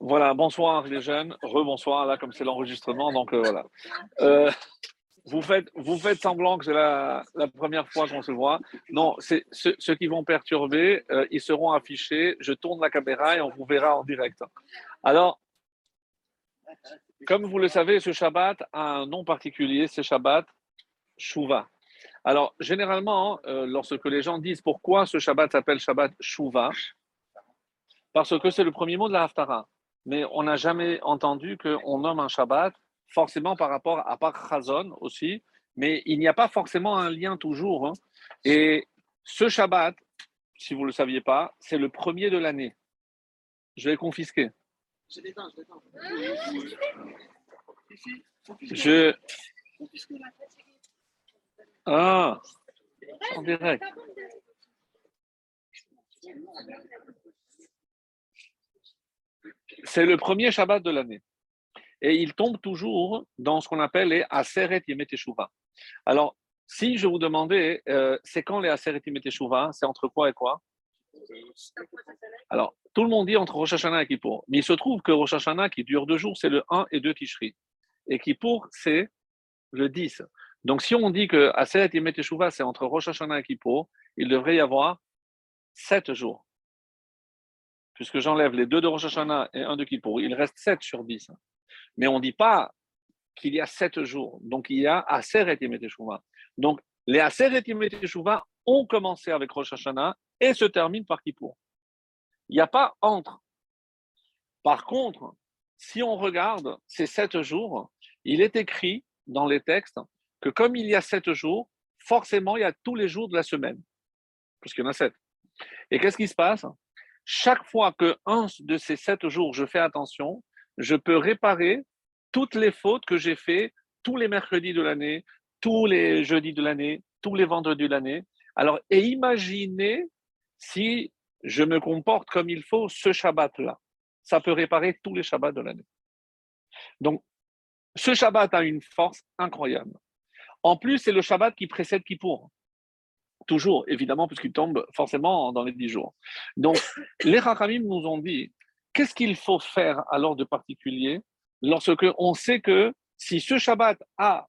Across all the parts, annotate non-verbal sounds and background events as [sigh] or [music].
Voilà, bonsoir les jeunes, rebonsoir là comme c'est l'enregistrement, donc euh, voilà. Euh, vous, faites, vous semblant que c'est la, première fois qu'on se voit. Non, c'est ceux, qui vont perturber, euh, ils seront affichés. Je tourne la caméra et on vous verra en direct. Alors, comme vous le savez, ce Shabbat a un nom particulier, c'est Shabbat Shuvah. Alors, généralement, lorsque les gens disent pourquoi ce Shabbat s'appelle Shabbat Shuvah, parce que c'est le premier mot de la Haftara. Mais on n'a jamais entendu qu'on nomme un Shabbat forcément par rapport à part Chazon aussi, mais il n'y a pas forcément un lien toujours. Hein. Et ce Shabbat, si vous ne le saviez pas, c'est le premier de l'année. Je vais confisquer. Je détends, je détends. Je. Ah, en direct. C'est le premier Shabbat de l'année. Et il tombe toujours dans ce qu'on appelle les Aseret Yemet Alors, si je vous demandais, euh, c'est quand les Aseret Yemet C'est entre quoi et quoi? Alors, tout le monde dit entre Rosh Hashanah et Kippour. Mais il se trouve que Rosh Hashanah, qui dure deux jours, c'est le 1 et 2 Tishri. Et Kippour, c'est le 10. Donc, si on dit que Aseret Yemet c'est entre Rosh Hashanah et Kippour, il devrait y avoir sept jours puisque j'enlève les deux de Rosh Hashanah et un de Kippour, il reste 7 sur 10. Mais on ne dit pas qu'il y a 7 jours. Donc il y a Aseret et Meteshuvah. Donc les Aseret et Meteshuvah ont commencé avec Rosh Hashanah et se terminent par Kippour. Il n'y a pas entre. Par contre, si on regarde ces 7 jours, il est écrit dans les textes que comme il y a 7 jours, forcément il y a tous les jours de la semaine, puisqu'il y en a 7. Et qu'est-ce qui se passe? Chaque fois que un de ces sept jours, je fais attention, je peux réparer toutes les fautes que j'ai faites tous les mercredis de l'année, tous les jeudis de l'année, tous les vendredis de l'année. Alors, et imaginez si je me comporte comme il faut ce Shabbat-là. Ça peut réparer tous les Shabbats de l'année. Donc, ce Shabbat a une force incroyable. En plus, c'est le Shabbat qui précède Kippour. Toujours, évidemment, puisqu'il tombe forcément dans les dix jours. Donc, les Rachamim nous ont dit qu'est-ce qu'il faut faire alors de particulier lorsque on sait que si ce Shabbat a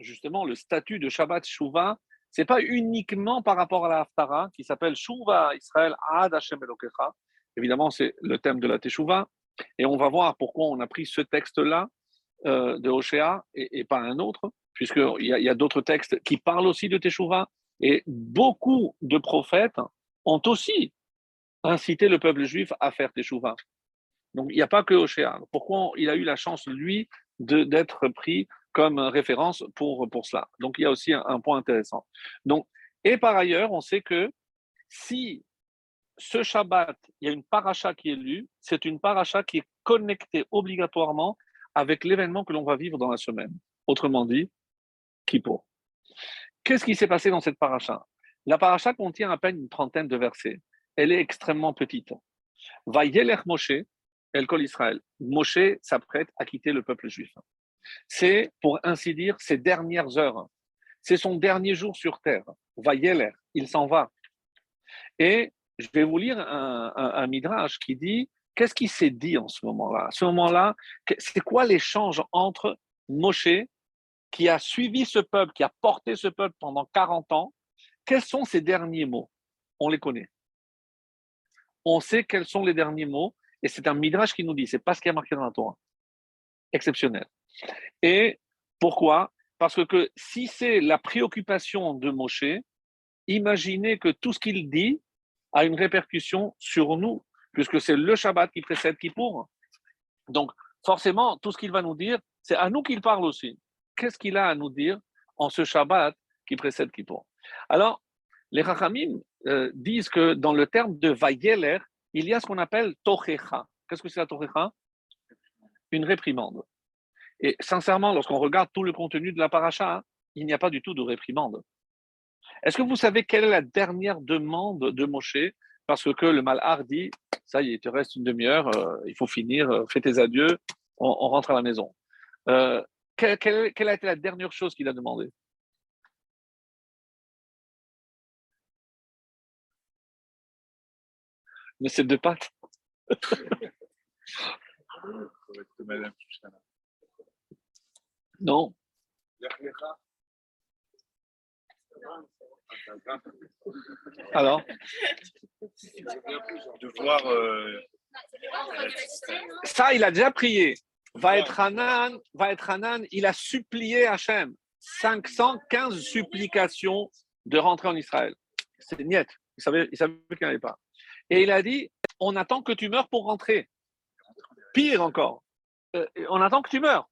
justement le statut de Shabbat Shuvah, c'est pas uniquement par rapport à la Haftara qui s'appelle Shuvah Israël Ad Hashem Elokecha. Évidemment, c'est le thème de la Teshuvah. Et on va voir pourquoi on a pris ce texte-là euh, de Hoshea et, pas un autre, puisqu'il y a, a d'autres textes qui parlent aussi de Teshuvah. Et beaucoup de prophètes ont aussi incité le peuple juif à faire teshuva. Donc il n'y a pas que Oshéa. Pourquoi il a eu la chance, lui, d'être pris comme référence pour, pour cela? Donc il y a aussi un, point intéressant. Donc, et par ailleurs, on sait que si ce Shabbat, il y a une paracha qui est lue, c'est une paracha qui est connectée obligatoirement avec l'événement que l'on va vivre dans la semaine. Autrement dit, Kippour. Qu'est-ce qui s'est passé dans cette paracha? La paracha contient à peine une trentaine de versets. Elle est extrêmement petite. Va Moshe, El Kol Israël. Moshe s'apprête à quitter le peuple juif. C'est, pour ainsi dire, ses dernières heures. C'est son dernier jour sur terre. Va il s'en va. Et je vais vous lire un, un midrash qui dit qu'est-ce qui s'est dit en ce moment-là? À ce moment-là, c'est quoi l'échange entre Moshe qui a suivi ce peuple, qui a porté ce peuple pendant 40 ans, quels sont ses derniers mots? On les connaît. On sait quels sont les derniers mots, et c'est un midrash qui nous dit, c'est pas ce qui a marqué dans la Torah. Exceptionnel. Et pourquoi? Parce que si c'est la préoccupation de Moshe, imaginez que tout ce qu'il dit a une répercussion sur nous, puisque c'est le Shabbat qui précède Kippour. Donc, forcément, tout ce qu'il va nous dire, c'est à nous qu'il parle aussi qu'est-ce qu'il a à nous dire en ce Shabbat qui précède Kippour? Alors, les Rachamim euh, disent que dans le terme de Vayeler, il y a ce qu'on appelle Tochecha. Qu'est-ce que c'est la Tochecha? Une réprimande. Et sincèrement, lorsqu'on regarde tout le contenu de la paracha, il n'y a pas du tout de réprimande. Est-ce que vous savez quelle est la dernière demande de Moshe? Parce que le Malhar dit Ça y est, il te reste une demi-heure, euh, il faut finir, euh, fais tes adieux, on, rentre à la maison. Quelle, a été la dernière chose qu'il a demandé? Mais c'est deux pattes. [laughs] Non. Alors? De voir. euh, Ça, il a déjà prié. Va être Hanan, va il a supplié Hachem. 515 supplications de rentrer en Israël. C'est niet. Il savait, il savait qu'il n'y avait pas. Et il a dit on attend que tu meurs pour rentrer. Pire encore, euh, on attend que tu meurs.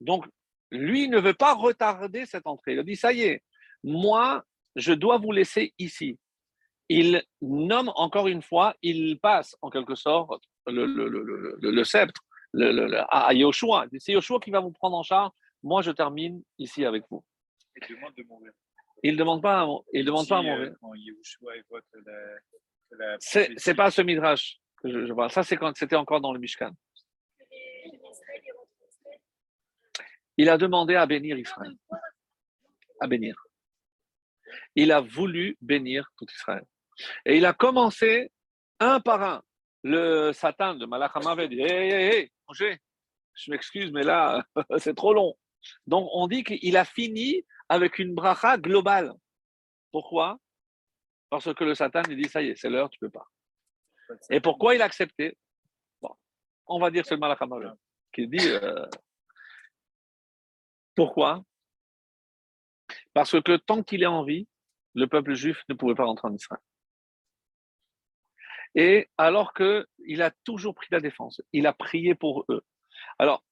Donc, lui ne veut pas retarder cette entrée. Il a dit ça y est, moi, je dois vous laisser ici. Il nomme encore une fois, il passe en quelque sorte le, le, le- le sceptre le, le- le- à Yoshua. C'est Yoshua qui va vous prendre en charge. Moi, je termine ici avec vous. Il demande de mourir. Il ne demande pas à, il demande pas à Si, euh, mourir. La C'est pas ce midrash que je, je parle. Ça, c'est quand c'était encore dans le Mishkan. Il a demandé à bénir Israël. À bénir. Il a voulu bénir tout Israël. Et il a commencé un par un. Le Satan de Malach Hamavet dit Hé, hé, hé, je m'excuse, mais là, [laughs] c'est trop long. Donc, on dit qu'il a fini avec une bracha globale. Pourquoi? Parce que le Satan, il dit Ça y est, c'est l'heure, tu peux pas. Et pourquoi il a accepté? On va dire c'est le Malach qui dit euh, Pourquoi? Parce que tant qu'il est en vie, le peuple juif ne pouvait pas rentrer en Israël. Et alors qu'il a toujours pris la défense, il a prié pour eux. Alors,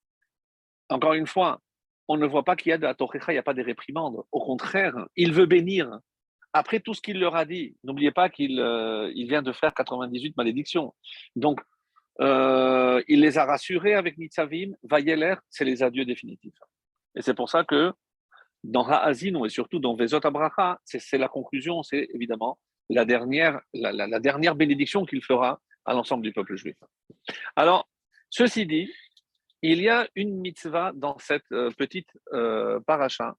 encore une fois, on ne voit pas qu'il y a de la Torah, il n'y a pas des réprimandes. Au contraire, il veut bénir. Après tout ce qu'il leur a dit, n'oubliez pas qu'il euh, il vient de faire 98 malédictions. Donc, euh, il les a rassurés avec Nitzavim, Vayeler, c'est les adieux définitifs. Et c'est pour ça que dans Ha'azinu et surtout dans Vezot Abraha, c'est la conclusion, c'est évidemment la dernière, la, la- la dernière bénédiction qu'il fera à l'ensemble du peuple juif. Alors, ceci dit, il y a une mitzvah dans cette euh, petite euh, paracha,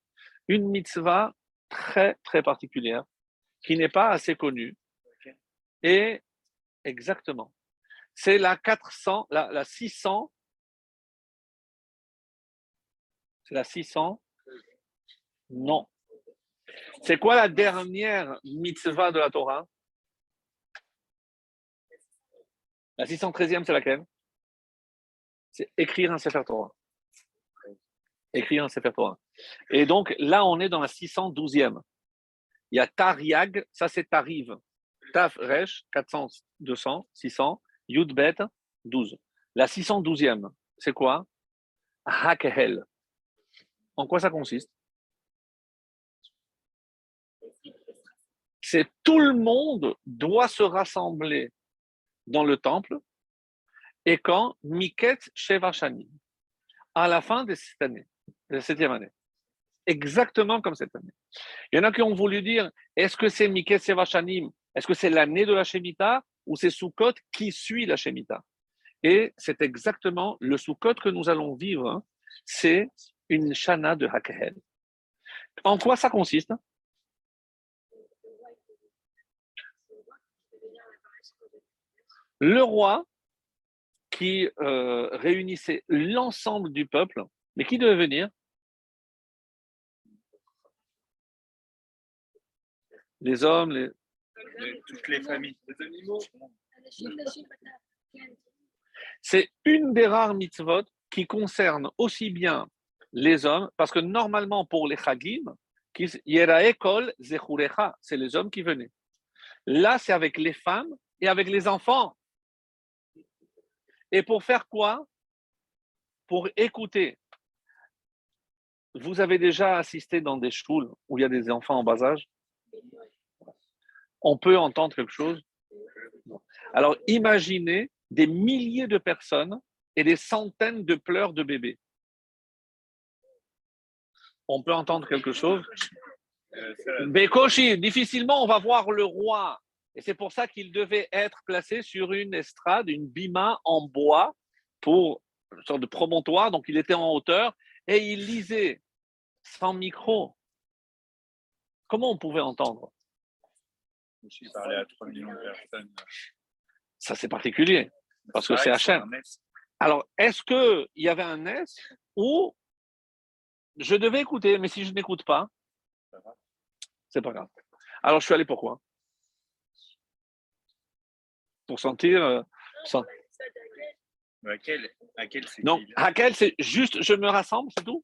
une mitzvah très très particulière qui n'est pas assez connue. Et exactement, c'est la 400, la, la 600, c'est la 600, non. C'est quoi la dernière mitzvah de la Torah? La 613e, c'est laquelle? C'est écrire un Sefer Torah. Écrire un Sefer Torah. Et donc là, on est dans la 612e. Il y a Tariag, ça c'est Tariv. Taf Resh, 400, 200, 600. Yud Bet, 12. La 612e, c'est quoi? Hakehel. En quoi ça consiste? C'est tout le monde doit se rassembler dans le temple et quand Miket Shevachani, à la fin de cette année, de la septième année. Exactement comme cette année. Il y en a qui ont voulu dire est-ce que c'est Miket Shevachani, est-ce que c'est l'année de la Shemitah ou c'est Sukkot qui suit la Shemitah? Et c'est exactement le Sukkot que nous allons vivre, hein, c'est une Shana de Hakehel. En quoi ça consiste? Le roi qui euh, réunissait l'ensemble du peuple, mais qui devait venir? Les hommes, les... toutes les familles. Les animaux. c'est une des rares mitzvot qui concerne aussi bien les hommes, parce que normalement pour les chagim, c'est les hommes qui venaient. Là, c'est avec les femmes et avec les enfants. Et pour faire quoi? Pour écouter. Vous avez déjà assisté dans des schools où il y a des enfants en bas âge? On peut entendre quelque chose? Alors imaginez des milliers de personnes et des centaines de pleurs de bébés. On peut entendre quelque chose? Euh, ça, mais Koshi, difficilement on va voir le roi. Et c'est pour ça qu'il devait être placé sur une estrade, une bima en bois, pour une sorte de promontoire. Donc il était en hauteur et il lisait sans micro. Comment on pouvait entendre? Je suis parlé à 3 millions de personnes. Ça, c'est particulier. Parce que c'est Hachem. Alors, est-ce qu'il y avait un S ou je devais écouter, mais si je n'écoute pas, c'est pas grave. Alors, je suis allé pourquoi? Pour sentir. euh, Mais À quel, à quel c'est Non, c'est juste je me rassemble, c'est tout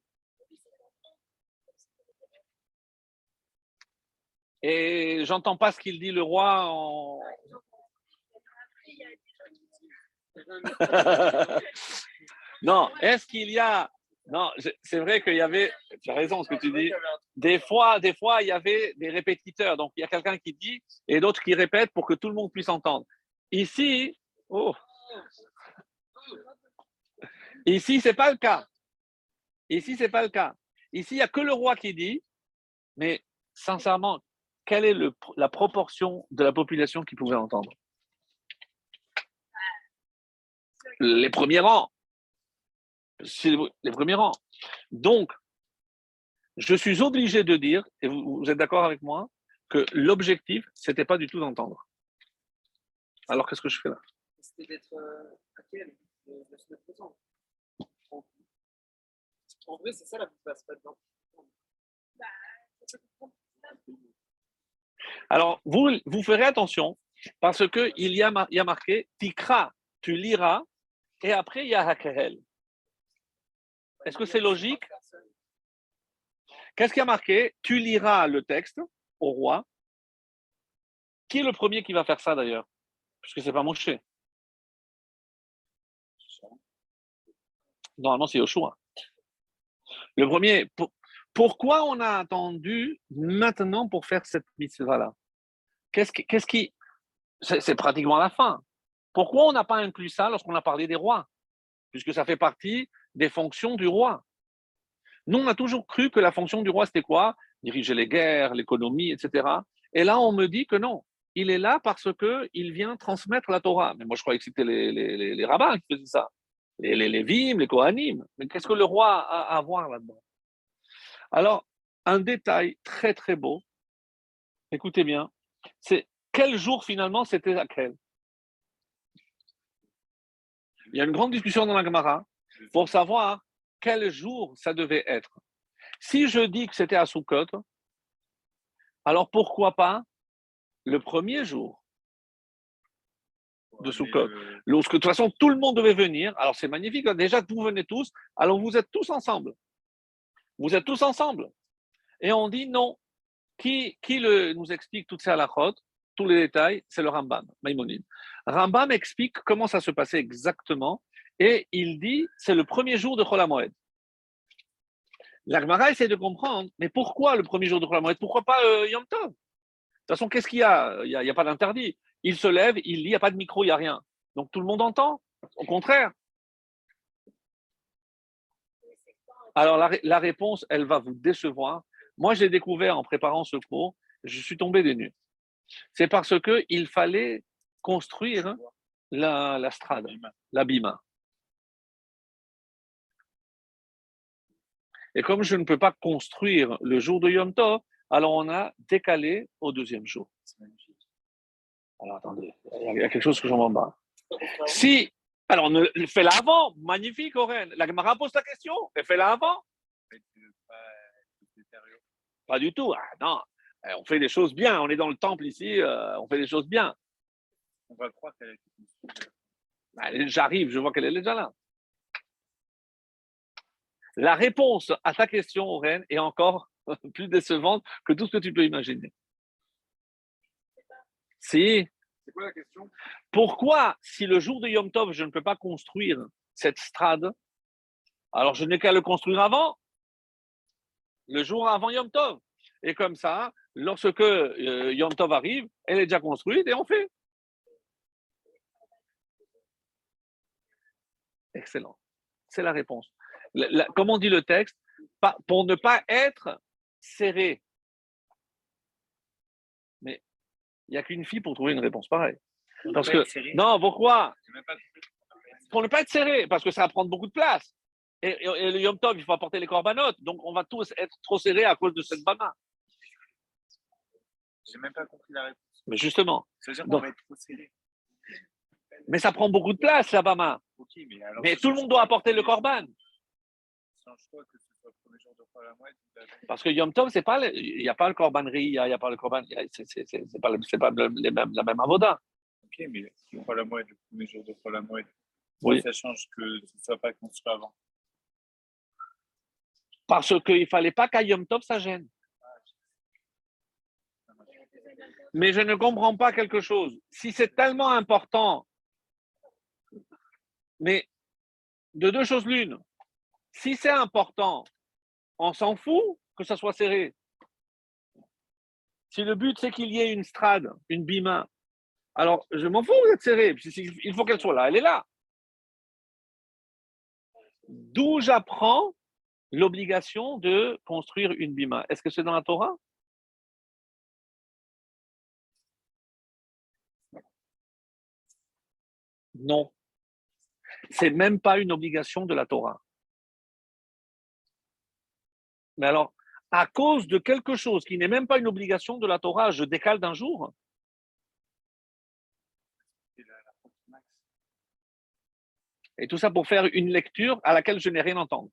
Et j'entends pas ce qu'il dit le roi en. [laughs] non, est-ce qu'il y a. Non, c'est vrai qu'il y avait. Tu as raison ce que tu dis. Des fois, des fois, il y avait des répétiteurs. Donc, il y a quelqu'un qui dit et d'autres qui répètent pour que tout le monde puisse entendre. Ici, oh. Ici, c'est pas le cas? Ici, c'est pas le cas? Ici, il n'y a que le roi qui dit, mais sincèrement, quelle est la proportion de la population qui pouvait entendre? Les premiers rangs. Les premiers rangs. Donc, je suis obligé de dire, et vous, vous êtes d'accord avec moi, que l'objectif, c'était pas du tout d'entendre. Alors, qu'est-ce que je fais là? C'était d'être euh, à quel de, de se mettre présent. En, vrai, c'est ça la vie passe pas dedans. Alors, vous, vous ferez attention parce qu'il y, a mar- il y a marqué Tikra, tu liras, et après il y a Hakerel. Est-ce que c'est logique? Qu'est-ce qu'il y a marqué? Tu liras le texte au roi. Qui est le premier qui va faire ça d'ailleurs? Puisque c'est pas Moshe. Normalement, c'est Yoshua. Le premier. pour- pourquoi on a attendu maintenant pour faire cette mitzvah-là? Qu'est-ce c'est pratiquement la fin. Pourquoi on n'a pas inclus ça lorsqu'on a parlé des rois? Puisque ça fait partie des fonctions du roi. Nous, on a toujours cru que la fonction du roi, c'était quoi? Diriger les guerres, l'économie, etc. Et là, on me dit que non. Il est là parce qu'il vient transmettre la Torah. Mais moi, je croyais que c'était les, rabbins qui faisaient ça. Les, les les Kohanim. Mais qu'est-ce que le roi a à voir là-dedans? Alors, un détail très, très beau. Écoutez bien. C'est quel jour finalement c'était laquelle Il y a une grande discussion dans la Gemara pour savoir quel jour ça devait être. Si je dis que c'était à Sukkot, alors pourquoi pas le premier jour de Sukkot Le- Lorsque de toute façon tout le monde devait venir, alors c'est magnifique, hein, déjà vous venez tous, alors vous êtes tous ensemble. Vous êtes tous ensemble. Et on dit non. Qui, qui le, nous explique toutes ces halakhot, tous les détails C'est le Rambam, Maïmonide. Rambam explique comment ça se passait exactement et il dit c'est le premier jour de Chol HaMoed. La Gemara essaie de comprendre, mais pourquoi le premier jour de Chol HaMoed? Pourquoi pas euh, Yom Tov? Toute façon, qu'est-ce qu'il y a? Il n'y a, pas d'interdit. Il se lève, il lit, il n'y a pas de micro, il n'y a rien. Donc tout le monde entend? Au contraire. Alors la, ré- la réponse, elle va vous décevoir. Moi, j'ai découvert en préparant ce cours, je suis tombé des nues. C'est parce que il fallait construire la, la strade. Et comme je ne peux pas construire le jour de Yom Tov, alors on a décalé au deuxième jour. C'est magnifique. Alors attendez, il y a- quelque chose que j'en m'en bats. Si, alors fais-la avant, magnifique, Oren. La Gemara pose la question, mais fais-la avant. Pas du tout. Ah, non, Eh, on fait des choses bien. On est dans le temple ici, euh, on fait des choses bien. On va croire qu'elle a été construite. Ah, J'arrive, je vois qu'elle est déjà là. La réponse à ta question, Oren, est encore [laughs] plus décevante que tout ce que tu peux imaginer. Si, C'est quoi la question? Pourquoi, si le jour de Yom Tov, je ne peux pas construire cette strade, alors je n'ai qu'à le construire avant, le jour avant Yom Tov. Et comme ça, lorsque euh, Yom Tov arrive, elle est déjà construite et on fait. Excellent. C'est la réponse. La- la- comme on dit le texte, pas- pour ne pas être serré. Mais il n'y a qu'une fille pour trouver une réponse pareille. Parce que, non, pourquoi? Pour ne pas être serré, parce que ça va prendre beaucoup de place. Et, et- et le Yom Tov, il faut apporter les corbanotes. Donc, on va tous être trop serrés à cause de cette bama. J'ai même pas compris la réponse. Mais justement, Ça veut dire qu'on Donc- va être trop serré. Mais ça prend beaucoup de place, la Bama. Mais alors. Mais ça tout le monde doit apporter le corban. que le premier jour Parce que Yom Tov, c'est pas, le- il n'y a pas le corban riz, il n'y a pas le a- c'est pas, le- pas le- les mêmes- la même avoda. Ok, mais le premier jour Oui. ça change que ce ne soit pas construit avant. Parce qu'il ne fallait pas qu'à Yom Tov, ça gêne. Mais je ne comprends pas quelque chose. Si c'est tellement important, mais de deux choses l'une. Si c'est important, on s'en fout que ça soit serré. Si le but c'est qu'il y ait une strade, une bima, alors je m'en fous d'être serré. Il faut qu'elle soit là, elle est là. D'où j'apprends l'obligation de construire une bima. Est-ce que c'est dans la Torah? Non. C'est même pas une obligation de la Torah. Mais alors, à cause de quelque chose qui n'est même pas une obligation de la Torah, je décale d'un jour? Et tout ça pour faire une lecture à laquelle je n'ai rien entendu.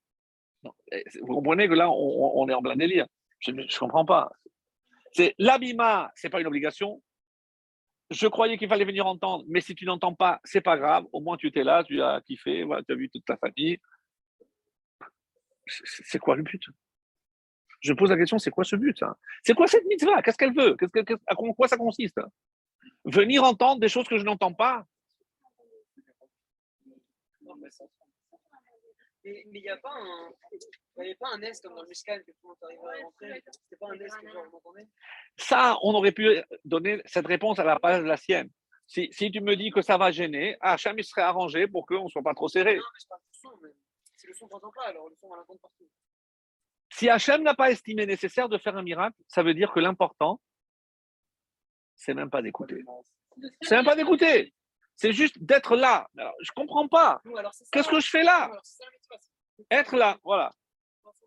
Vous comprenez que là, on, est en plein délire. Je ne comprends pas. C'est l'abima, c'est pas une obligation. Je croyais qu'il fallait venir entendre, mais si tu n'entends pas, c'est pas grave. Au moins, tu étais là, tu as kiffé, tu as vu toute ta famille. C'est quoi le but? Je pose la question, c'est quoi ce but hein C'est quoi cette mitzvah? Qu'est-ce qu'elle veut? Que- qu'est-ce- À quoi ça consiste? Venir entendre des choses que je n'entends pas? Mais il n'y a pas un. Il n'y avait pas un S comme dans le muscal que tout le monde arrivait à rentrer. C'était pas un S que genre, vous entendez? Ça, on aurait pu donner cette réponse à la place de la sienne. Si, si tu me dis que ça va gêner, Hacham, il serait arrangé pour qu'on ne soit pas trop serré. Non, mais je parle du son, mais si le son ne t'entend pas, alors le son va l'entendre partout. Si Hachem n'a pas estimé nécessaire de faire un miracle, ça veut dire que l'important, c'est même pas d'écouter. C'est même pas d'écouter. C'est juste d'être là. Alors, je comprends pas. Qu'est-ce que je fais là? Être là, voilà.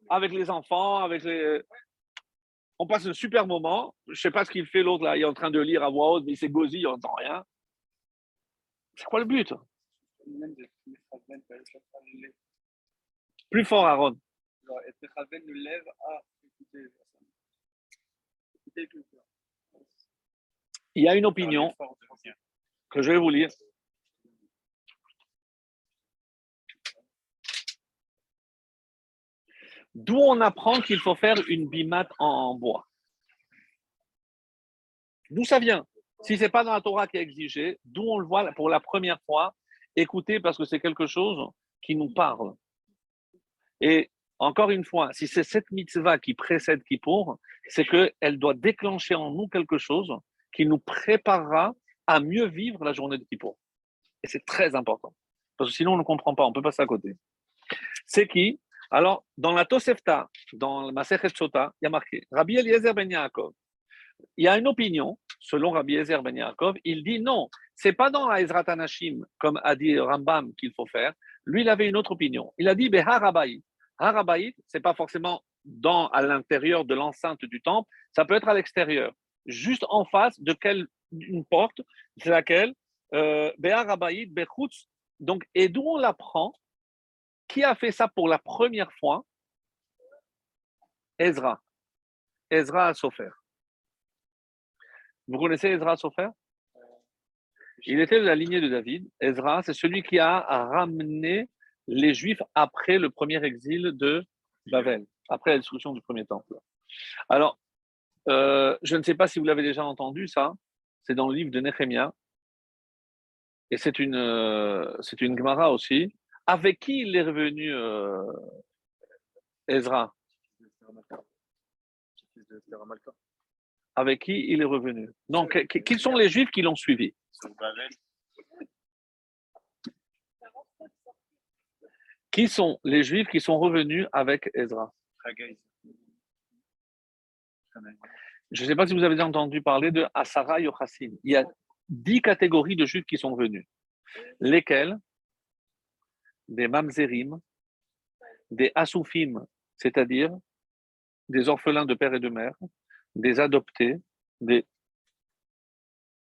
Avec les enfants, avec les. On passe un super moment. Je sais pas ce qu'il fait l'autre là. Il est en train de lire à voix haute, mais c'est gauzy, il n'entend rien. C'est quoi le but? Plus fort, Aaron. Genre, et nous lève? À écouter personnes. Écouter. Il y a une opinion venir. que je vais vous lire. D'où on apprend qu'il faut faire une bimate en bois? D'où ça vient? Si ce n'est pas dans la Torah qui est exigé, d'où on le voit pour la première fois, écoutez parce que c'est quelque chose qui nous parle. Et encore une fois, si c'est cette mitzvah qui précède Kippour, c'est qu'elle doit déclencher en nous quelque chose qui nous préparera à mieux vivre la journée de Kippour. Et c'est très important. Parce que sinon, on ne comprend pas, on peut passer à côté. C'est qui? Alors, dans la Tosefta, dans le Masechet Sota, il y a marqué Rabbi Eliezer ben Yaakov. Il y a une opinion, selon Rabbi Eliezer ben Yaakov, il dit non, c'est pas dans la Ezrat Anashim, comme a dit Rambam, qu'il faut faire. Lui, il avait une autre opinion. Il a dit Beharabaït. Harabaït, c'est pas forcément dans, à l'intérieur de l'enceinte du temple, ça peut être à l'extérieur, juste en face de quelle, une porte, c'est laquelle euh, Beharabaït, Bechutz. Donc, et d'où on l'apprend Qui a fait ça pour la première fois? Ezra. Ezra Sofer. Vous connaissez Ezra Sofer? Il était de la lignée de David. Ezra, c'est celui qui a ramené les Juifs après le premier exil de Babel, après la destruction du premier temple. Alors, euh, je ne sais pas si vous l'avez déjà entendu, ça. C'est dans le livre de Néhémia. Et c'est une, euh, c'est une Gemara aussi. Avec qui il est revenu euh, Ezra? Avec qui il est revenu? Non, que- que- qui sont les Juifs qui l'ont suivi Sur Babel, Qui sont les Juifs qui sont revenus avec Ezra. Je ne sais pas si vous avez entendu parler de Asara Yochassim. Il y a dix catégories de Juifs qui sont venus. Lesquels? Des Mamzerim, des Assoufim, c'est-à-dire des orphelins de père et de mère, des adoptés, des...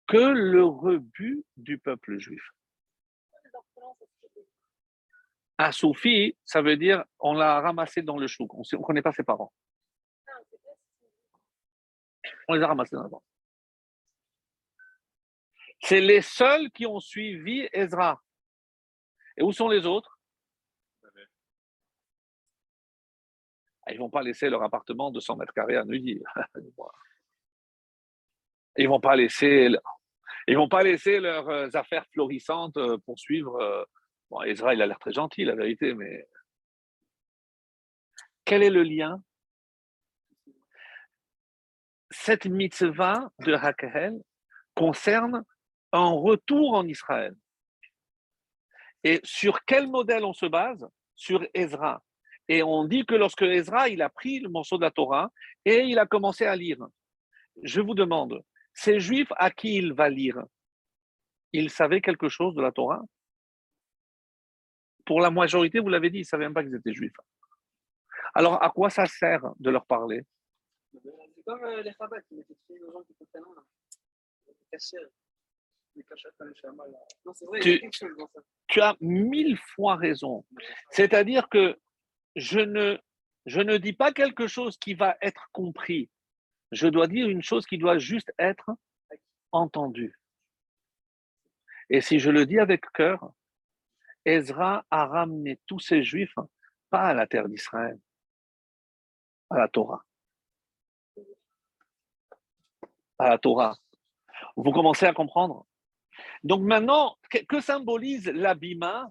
que le rebut du peuple juif. Un soufi, ça veut dire on l'a ramassé dans le chouk. On ne connaît pas ses parents. On les a ramassés dans le C'est les seuls qui ont suivi Ezra. Et où sont les autres? Ils ne vont pas laisser leur appartement de 100 mètres carrés à Neuilly. Ils ne vont pas laisser, vont pas laisser leurs euh, affaires florissantes euh, poursuivre. Ezra, il a l'air très gentil, la vérité, mais quel est le lien? Cette mitzvah de Hakahel concerne un retour en Israël. Et sur quel modèle on se base? Sur Ezra. Et on dit que lorsque Ezra, il a pris le morceau de la Torah et il a commencé à lire. Je vous demande, ces juifs à qui il va lire, ils savaient quelque chose de la Torah? Pour la majorité, vous l'avez dit, ils ne savaient même pas qu'ils étaient juifs. Alors, à quoi ça sert de leur parler? C'est comme euh, les Chabad qui mettaient aux gens qui comprennent chose dans ça. Tu as mille fois raison. C'est-à-dire que je ne, je ne dis pas quelque chose qui va être compris. Je dois dire une chose qui doit juste être entendue. Et si je le dis avec cœur, Ezra a ramené tous ces juifs pas à la terre d'Israël, à la Torah. À la Torah. Vous commencez à comprendre? Donc maintenant, que symbolise l'abîma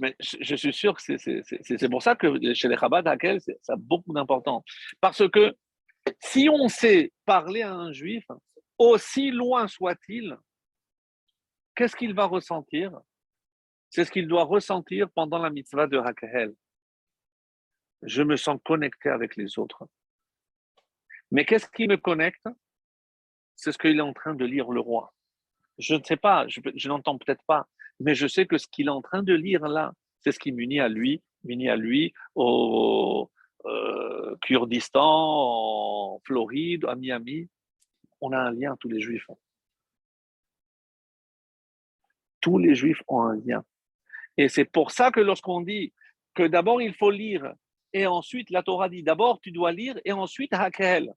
mais je suis sûr que c'est pour ça que chez les Chabad, ça a beaucoup d'importance. Parce que si on sait parler à un juif, aussi loin soit-il, qu'est-ce qu'il va ressentir? C'est ce qu'il doit ressentir pendant la mitzvah de Hakahel. Je me sens connecté avec les autres. Mais qu'est-ce qui me connecte? C'est ce qu'il est en train de lire le roi. Je ne sais pas, je, n'entends peut-être pas, mais je sais que ce qu'il est en train de lire là, c'est ce qui m'unit à lui, m'unit à lui au euh, Kurdistan, en Floride, à Miami. On a un lien, tous les juifs. Tous les juifs ont un lien. Et c'est pour ça que lorsqu'on dit que d'abord il faut lire et ensuite la Torah dit d'abord tu dois lire et ensuite Hakel.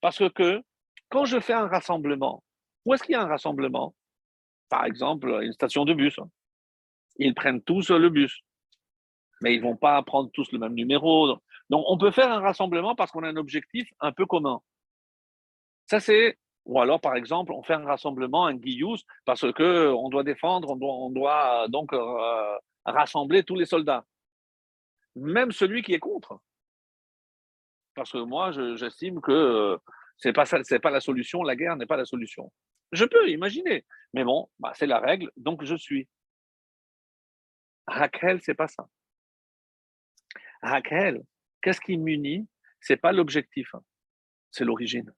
Parce que quand je fais un rassemblement, où est-ce qu'il y a un rassemblement? Par exemple, une station de bus. Ils prennent tous le bus, mais ils ne vont pas prendre tous le même numéro. Donc, on peut faire un rassemblement parce qu'on a un objectif un peu commun. Ça, c'est. Ou alors, par exemple, on fait un rassemblement, un guillous, parce qu'on doit défendre, on doit, on doit donc euh, rassembler tous les soldats. Même celui qui est contre. Parce que moi, j'estime que ce n'est pas, pas la solution, la guerre n'est pas la solution. Je peux imaginer. Mais bon, bah, c'est la règle, donc je suis. Raquel, c'est pas ça. Raquel, qu'est-ce qui m'unit? C'est pas l'objectif, hein. c'est l'origine.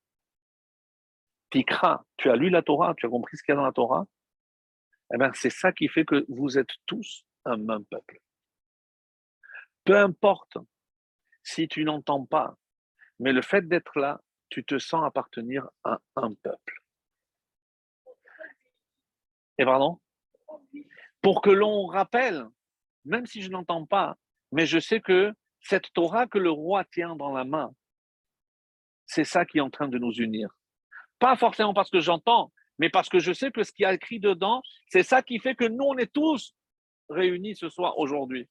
Tikra, tu as lu la Torah, tu as compris ce qu'il y a dans la Torah Eh bien, c'est ça qui fait que vous êtes tous un même peuple. Peu importe si tu n'entends pas, mais le fait d'être là, tu te sens appartenir à un peuple. Et pardon? Pour que l'on rappelle, même si je n'entends pas, mais je sais que cette Torah que le roi tient dans la main, c'est ça qui est en train de nous unir. Pas forcément parce que j'entends, mais parce que je sais que ce qui a écrit dedans, c'est ça qui fait que nous, on est tous réunis ce soir, aujourd'hui,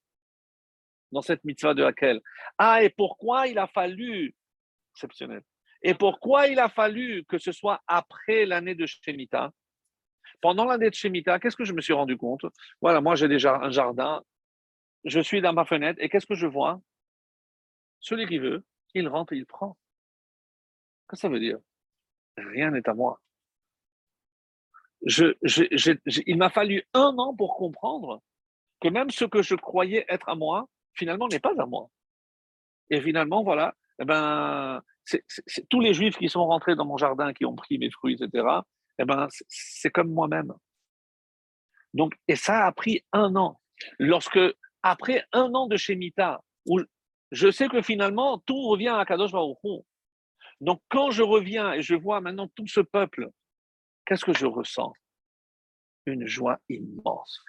dans cette mitzvah de laquelle. Ah, et pourquoi il a fallu, exceptionnel, et pourquoi il a fallu que ce soit après l'année de Shemitah? Pendant l'année de Shemitah, qu'est-ce que je me suis rendu compte? Voilà, moi j'ai déjà un jardin, je suis dans ma fenêtre et qu'est-ce que je vois? Celui qui veut, il rentre et il prend. Qu'est-ce que ça veut dire? Rien n'est à moi. il m'a fallu un an pour comprendre que même ce que je croyais être à moi, finalement, n'est pas à moi. Et finalement, voilà, eh ben, c'est tous les juifs qui sont rentrés dans mon jardin, qui ont pris mes fruits, etc., eh ben, c'est comme moi-même. Donc, et ça a pris un an. Lorsque, après un an de Shemitah, où je sais que finalement, tout revient à Kadosh Baruch Donc, quand je reviens et je vois maintenant tout ce peuple, qu'est-ce que je ressens? Une joie immense.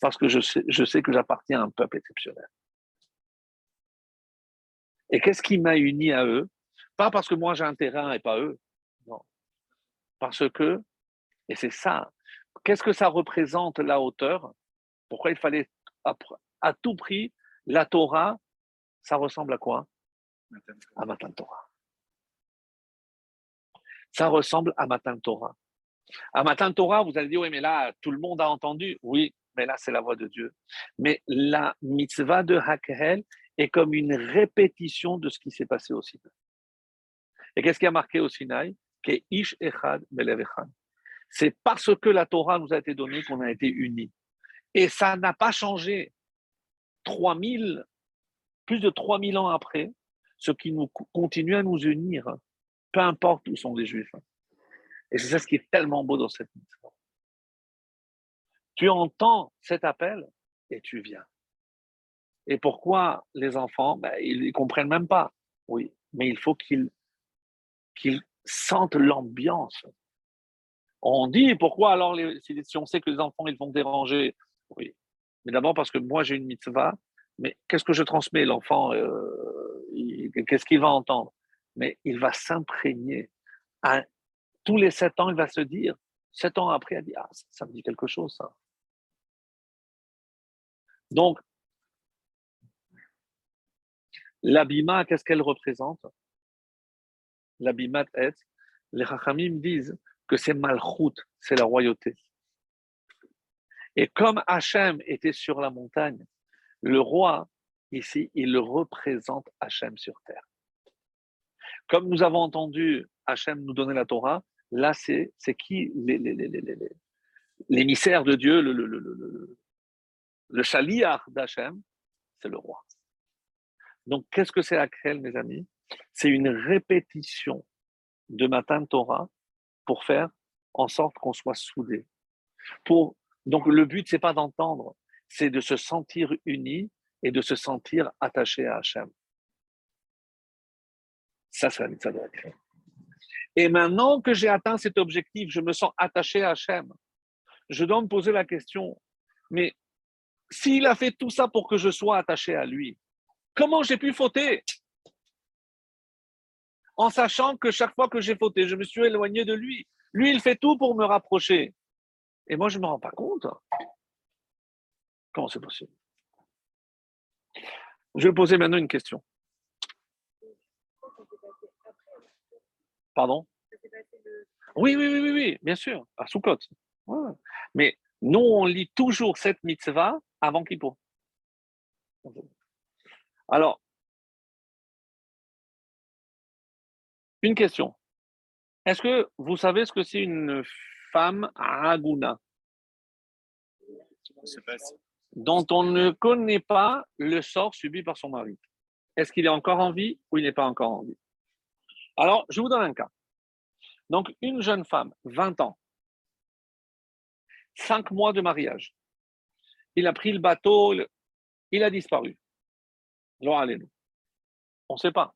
parce que je sais, je sais que j'appartiens à un peuple exceptionnel. Et qu'est-ce qui m'a uni à eux? Pas parce que moi j'ai un terrain et pas eux. Non. Parce que, et c'est ça, qu'est-ce que ça représente la hauteur? Pourquoi il fallait à, tout prix, la Torah, ça ressemble à quoi? À Matan Torah. Ça ressemble à Matan Torah. À Matan Torah, vous allez dire, oui, mais là, tout le monde a entendu. Oui, mais là, c'est la voix de Dieu. Mais la mitzvah de Hakhel est comme une répétition de ce qui s'est passé au Sinaï. Et qu'est-ce qui a marqué au Sinaï? C'est parce que la Torah nous a été donnée qu'on a été unis. Et ça n'a pas changé. 3000, plus de 3000 ans après, ce qui nous continue à nous unir, peu importe où sont les Juifs. Et c'est ça ce qui est tellement beau dans cette mitzvah. Tu entends cet appel et tu viens. Et pourquoi les enfants ben, Ils ne comprennent même pas. Oui, mais il faut qu'ils sentent l'ambiance. On dit pourquoi alors si on sait que les enfants ils vont déranger? Oui, mais d'abord parce que moi j'ai une mitzvah, mais qu'est-ce que je transmets? L'enfant, euh, qu'est-ce qu'il va entendre? Mais il va s'imprégner. Tous les sept ans, il va se dire, sept ans après, il dit Ah, ça me dit quelque chose, ça. Donc, l'abima, qu'est-ce qu'elle représente? L'abima est, les Chachamim disent que c'est Malchut, c'est la royauté. Et comme Hachem était sur la montagne, le roi, ici, il représente Hachem sur terre. Comme nous avons entendu Hachem nous donner la Torah, là, c'est qui l'émissaire de Dieu, le, le, le chaliar d'Hachem, c'est le roi. Donc, qu'est-ce que c'est Akrel, mes amis? C'est une répétition de Matan Torah pour faire en sorte qu'on soit soudés. Pour, donc, le but, c'est pas d'entendre, c'est de se sentir unis et de se sentir attaché à Hachem. Ça, c'est la mitzvah. Et maintenant que j'ai atteint cet objectif, je me sens attaché à Hachem. Je dois me poser la question, mais s'il a fait tout ça pour que je sois attaché à lui, comment j'ai pu fauter? En sachant que chaque fois que j'ai fauté, je me suis éloigné de lui. Lui, il fait tout pour me rapprocher. Et moi, je ne me rends pas compte. Comment c'est possible? Je vais poser maintenant une question. Pardon? Oui, oui, oui, oui, oui, bien sûr, à Soukot. Mais nous, on lit toujours cette mitzvah avant Kippour. Alors, une question. Est-ce que vous savez ce que c'est une femme aguna dont on ne connaît pas le sort subi par son mari Est-ce qu'il est encore en vie ou il n'est pas encore en vie? Alors, je vous donne un cas. Donc, une jeune femme, 20 ans, 5 mois de mariage, il a pris le bateau, il a disparu. On ne sait pas.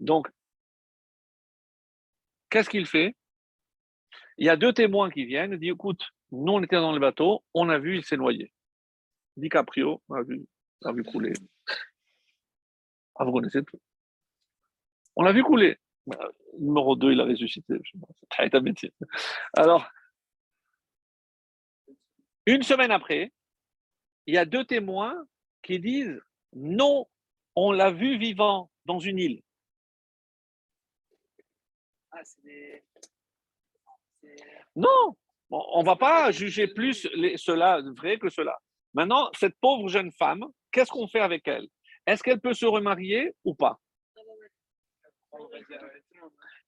Donc, qu'est-ce qu'il fait? Il y a deux témoins qui viennent, disent écoute, nous on était dans le bateau, on a vu, il s'est noyé. DiCaprio a vu, a vu couler. Ah, vous connaissez tout. On l'a vu couler. Numéro 2, il a ressuscité. C'est un métier. Alors, une semaine après, il y a deux témoins qui disent non, on l'a vu vivant dans une île. Ah, non, on ne va pas juger plus cela vrai que cela. Maintenant, cette pauvre jeune femme, qu'est-ce qu'on fait avec elle? Est-ce qu'elle peut se remarier ou pas?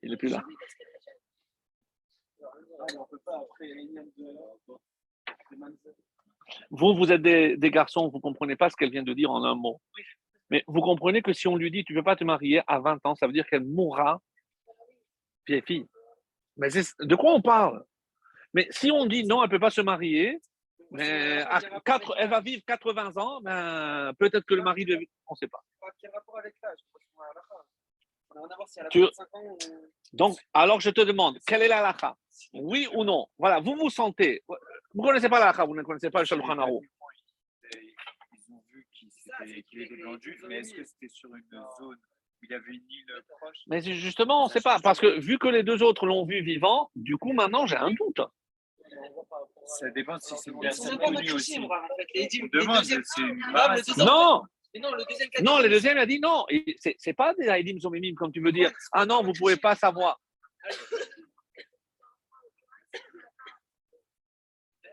Il n'est plus là. Vous, vous êtes des, garçons, vous ne comprenez pas ce qu'elle vient de dire en un mot. Mais vous comprenez que si on lui dit tu ne peux pas te marier à 20 ans, ça veut dire qu'elle mourra vieille fille. Mais de quoi on parle? Mais si on dit non, elle ne peut pas se marier, mais à 4, elle va vivre 80 ans, ben, peut-être que le mari de... On ne sait pas. Donc, alors je te demande, quelle est la lacha Oui ou non? Voilà, vous vous sentez, Vous ne connaissez pas la halakha, vous ne connaissez pas le Shulchan Aruch. Ils ont vu qu'il était dans le juif, mais est-ce que c'était sur une zone où il y avait une île proche? Mais justement, on ne sait pas. Parce que vu que les deux autres l'ont vu vivant, du coup, maintenant, j'ai un doute. Ça dépend si c'est connue aussi. touchés, moi, en fait. Les, On les demande, deuxièmes- c'est une Ah, Non, Mais non, le deuxième non, le catégorie. deuxième a dit non. C'est c'est pas des Haïdim Zomimim, comme tu veux dire. Ah non, vous ne pouvez pas savoir.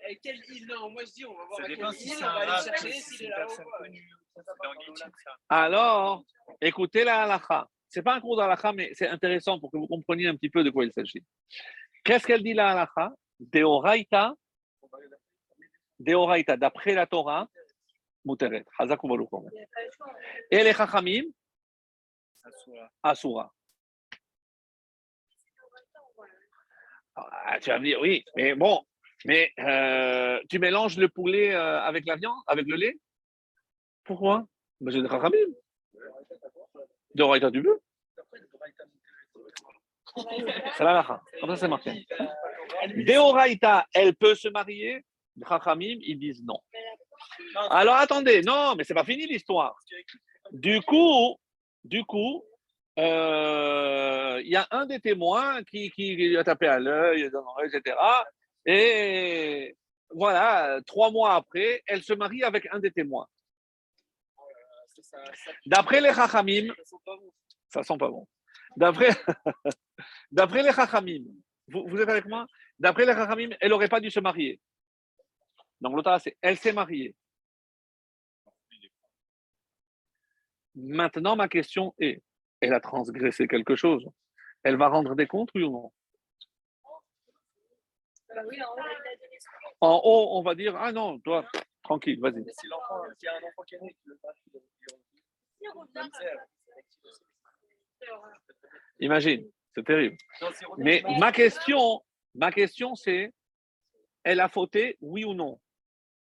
Île Non, moi je dis, on va voir Ça à dépend si c'est un si. Alors, écoutez la halakha. Ce n'est pas un cours d'halakha, mais c'est intéressant pour que vous compreniez un petit peu de quoi il s'agit. Qu'est-ce qu'elle dit la halakha Deoraita, Deoraita, d'après la Torah, Muteret, Hazak ou. Et les Chachamim, Asura. Ah, tu vas me dire, oui, mais bon, mais euh, tu mélanges le poulet euh, avec la viande, avec le lait? Pourquoi? Ben, J'ai des Chachamim. Veux? C'est la. Comme ça, c'est marqué. Deoraita, elle peut se marier? Les Chachamim, ils disent non. Alors attendez, non, mais c'est pas fini l'histoire. Du coup, du coup, euh, il y a un des témoins qui, qui lui a tapé à l'œil, etc. Et voilà, trois mois après, elle se marie avec un des témoins. D'après les Chachamim, ça sent pas bon. D'après, [laughs] d'après les Chachamim, vous, vous êtes avec moi? D'après les Chachamim, elle n'aurait pas dû se marier. Donc l'autre, c'est elle s'est mariée. Maintenant, ma question est elle a transgressé quelque chose? Elle va rendre des comptes, oui ou non? En haut, on va dire ah non, toi, tranquille, vas-y. Mais si l'enfant, s'il y a un enfant qui est né, qui veut pas qu'il Même si elle- Imagine, c'est terrible. Mais ma question, ma question, c'est elle a fauté, oui ou non?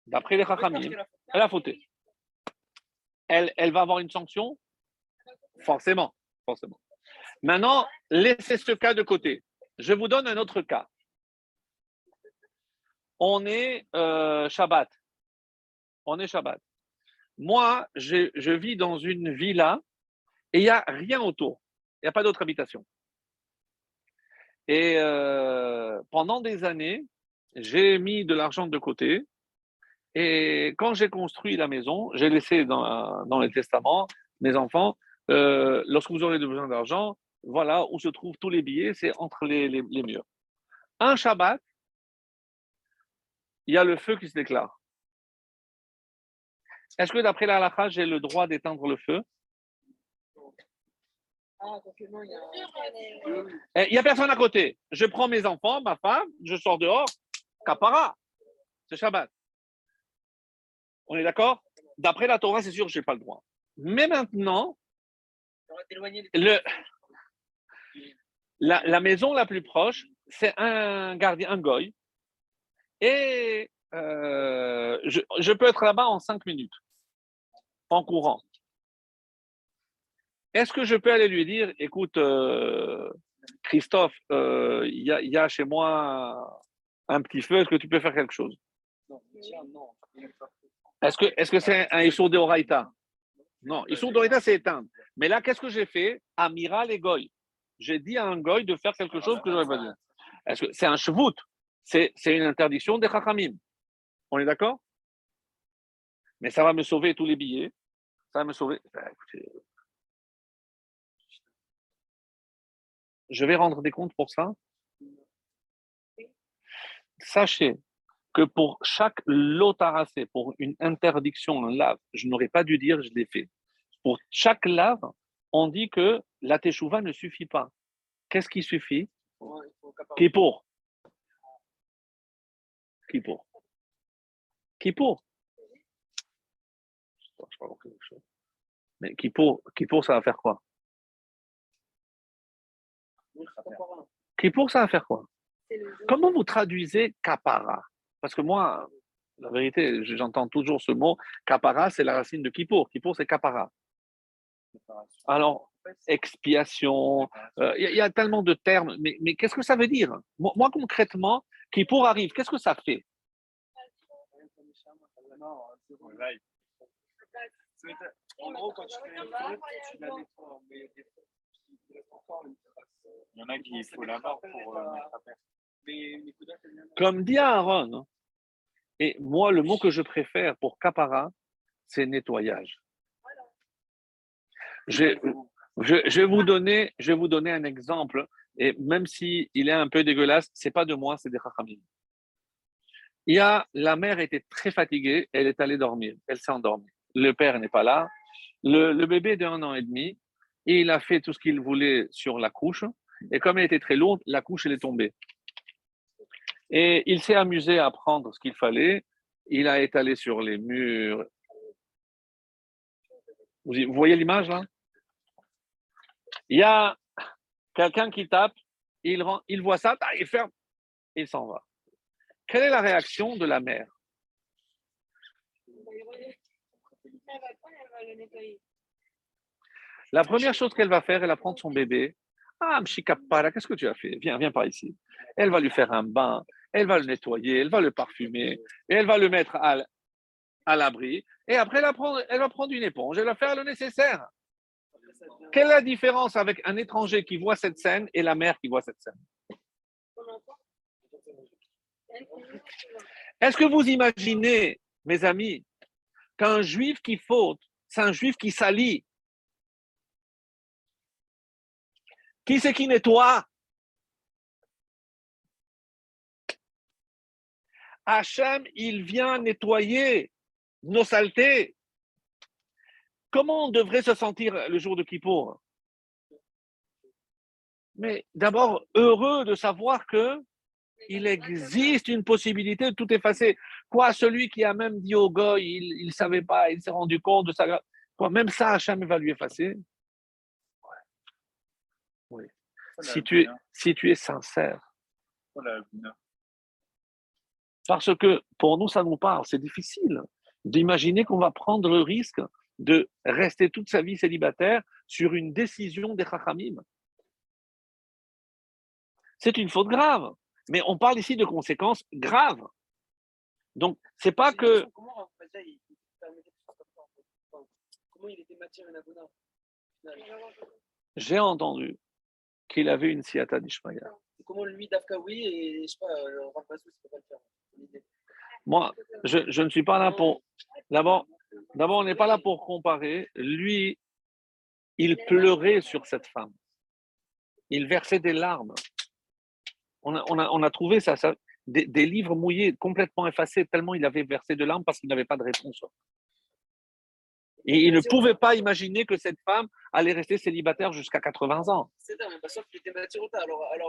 D'après les Chachamim, elle a fauté. Elle, elle va avoir une sanction? Forcément, forcément. Maintenant, laissez ce cas de côté. Je vous donne un autre cas. On est euh, Shabbat. On est Shabbat. Moi, je, je vis dans une villa et il n'y a rien autour. Il n'y a pas d'autre habitation. Et euh, pendant des années, j'ai mis de l'argent de côté. Et quand j'ai construit la maison, j'ai laissé dans, dans le testament mes enfants, euh, lorsque vous aurez besoin d'argent, voilà où se trouvent tous les billets, c'est entre les, les- murs. Un Shabbat, il y a le feu qui se déclare. Est-ce que d'après la halakha, j'ai le droit d'éteindre le feu? Eh, Il n'y a personne à côté. Je prends mes enfants, ma femme, je sors dehors, capara. C'est Shabbat. On est d'accord? D'après la Torah, c'est sûr je n'ai pas le droit. Mais maintenant, la, maison la plus proche, c'est un gardien, un goy. Et euh, je, peux être là-bas en cinq minutes, en courant. Est-ce que je peux aller lui dire, écoute, euh, Christophe, euh, il y, a, chez moi un petit feu, est-ce que tu peux faire quelque chose? Non, non. Est-ce que c'est un Issour de Horaïta Non, Issour de Horaïta, c'est éteindre. Mais là, qu'est-ce que j'ai fait? Amiral et Goy. J'ai dit à un Goy de faire quelque chose que j'aurais pas dit. Est-ce que c'est un chevout C'est une interdiction des Chachamim. On est d'accord? Mais ça va me sauver tous les billets. Ça va me sauver. Ben, écoutez, Je vais rendre des comptes pour ça. Sachez que pour chaque lotaracé, pour une interdiction, un lave, je n'aurais pas dû dire je l'ai fait. Pour chaque lave, on dit que la teshuva ne suffit pas. Qu'est-ce qui suffit? Qui pour Qui pour Qui pour. Mais qui pour, qui pour, ça va faire quoi? Qui pour, ça va faire quoi? Comment vous traduisez kapara? Parce que moi, la vérité, j'entends toujours ce mot. Kapara, c'est la racine de Kippour. Kippour, c'est kapara. Alors, expiation, euh, il y, a- il y a tellement de termes, mais, mais qu'est-ce que ça veut dire? Moi, moi, concrètement, Kippour arrive, qu'est-ce que ça fait? Il- En gros, quand tu fais une faute, tu la nettoies. Mais des fois, il reste encore une trace. il y en a qui il faut la mort pour euh, mettre à terre. Comme dit Aaron, hein. et moi, le mot que je préfère pour kapara, c'est nettoyage. Je, vais vous donner, un exemple, et même si il est un peu dégueulasse, c'est pas de moi, c'est des Chachamim. Il la mère était très fatiguée, elle est allée dormir, elle s'est endormie. Le père n'est pas là. Le, le bébé de un an et demi, il a fait tout ce qu'il voulait sur la couche, et comme elle était très lourde, la couche est tombée. Et il s'est amusé à prendre ce qu'il fallait. Il a étalé sur les murs. Vous, voyez l'image là? Il y a quelqu'un qui tape, il, voit ça, il ferme, il s'en va. Quelle est la réaction de la mère? La première chose qu'elle va faire, elle va prendre son bébé. Ah, Mshikapara, qu'est-ce que tu as fait? Viens, viens par ici. Elle va lui faire un bain, elle va le nettoyer, elle va le parfumer, et elle va le mettre à, l'abri. Et après, elle va, prendre, une éponge, elle va faire le nécessaire. Quelle est la différence avec un étranger qui voit cette scène et la mère qui voit cette scène? Est-ce que vous imaginez, mes amis, qu'un juif qui faute, c'est un juif qui salit Qui c'est qui nettoie? Hachem, il vient nettoyer nos saletés. Comment on devrait se sentir le jour de Kippour? Mais d'abord, heureux de savoir que il existe une possibilité de tout effacer. Quoi, celui qui a même dit au goy, il ne savait pas, il s'est rendu compte de ça. Quoi, même ça, Hachem va lui effacer? Si tu, es, si tu es sincère. Voilà. Parce que pour nous, ça nous parle. C'est difficile d'imaginer qu'on va prendre le risque de rester toute sa vie célibataire sur une décision des Chachamim. C'est une faute grave. Mais on parle ici de conséquences graves. Donc, c'est pas que. J'ai entendu qu'il avait une siata d'Ishmael. Comment lui, Dafka, oui, et je sais pas, euh, Bassou, il peut pas le faire. Moi, je, je ne suis pas là pour. D'abord, d'abord, on n'est pas là pour comparer. Lui, il pleurait sur cette femme. Il versait des larmes. On a, on a, on a trouvé ça, ça des, des livres mouillés, complètement effacés, tellement il avait versé de larmes parce qu'il n'avait pas de réponse. Et il ne pouvait pas imaginer que cette femme allait rester célibataire jusqu'à 80 ans.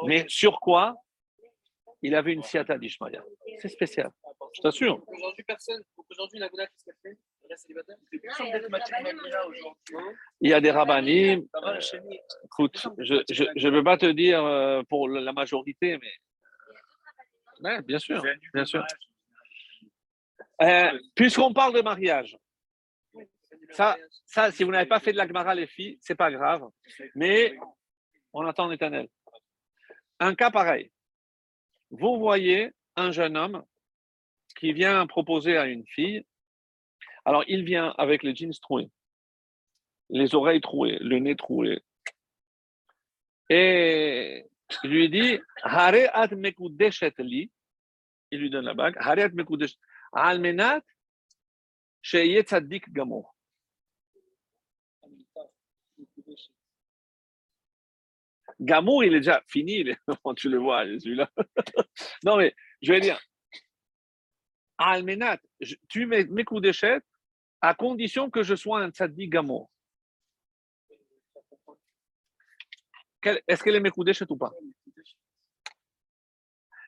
Mais sur quoi il avait une siata d'Ishmael. C'est spécial, je t'assure. Aujourd'hui, personne. Qu'est-ce qu'elle fait? Hein Il y a des rabbinim. Euh, Écoute, je ne peux pas te dire euh, pour la majorité, mais. Ouais, bien sûr. Bien sûr. Euh, Puisqu'on parle de mariage, Ça- ça, si vous n'avez pas fait de la Gemara, les filles, c'est pas grave. Mais on attend l'éternel. Un cas pareil. Vous voyez un jeune homme qui vient proposer à une fille. Alors, il vient avec les jeans troués, les oreilles trouées, le nez troué. Et il lui dit Hare ad mekudeshet li. Il lui donne la bague. Hare ad mekudeshet. Almenat sheye tzaddik gamor. Gamour, il est déjà fini, il est- [laughs] tu le vois, celui-là. [laughs] non, mais je vais dire, Almenat, tu mets mes coups d'échette à condition que je sois un tzaddik Gamour. Est-ce qu'elle est mes coups d'échette ou pas?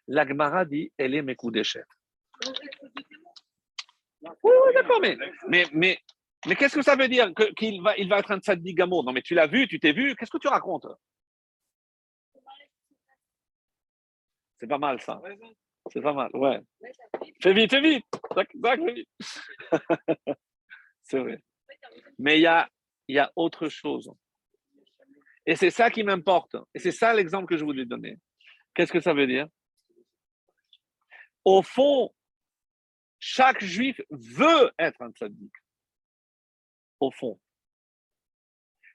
La Gemara dit, elle est mes coups d'échette. Oui, d'accord, mais, mais, mais, mais qu'est-ce que ça veut dire qu'il va, il va être un tzaddik Gamour Non, mais tu l'as vu, tu t'es vu, qu'est-ce que tu racontes? C'est pas mal ça. C'est pas mal, ouais. Fais vite, fais vite. Fais vite. [laughs] c'est vrai. Mais il y a, y a autre chose. Et c'est ça qui m'importe. Et c'est ça l'exemple que je voulais donner. Qu'est-ce que ça veut dire? Au fond, Chaque juif veut être un tzaddik, au fond.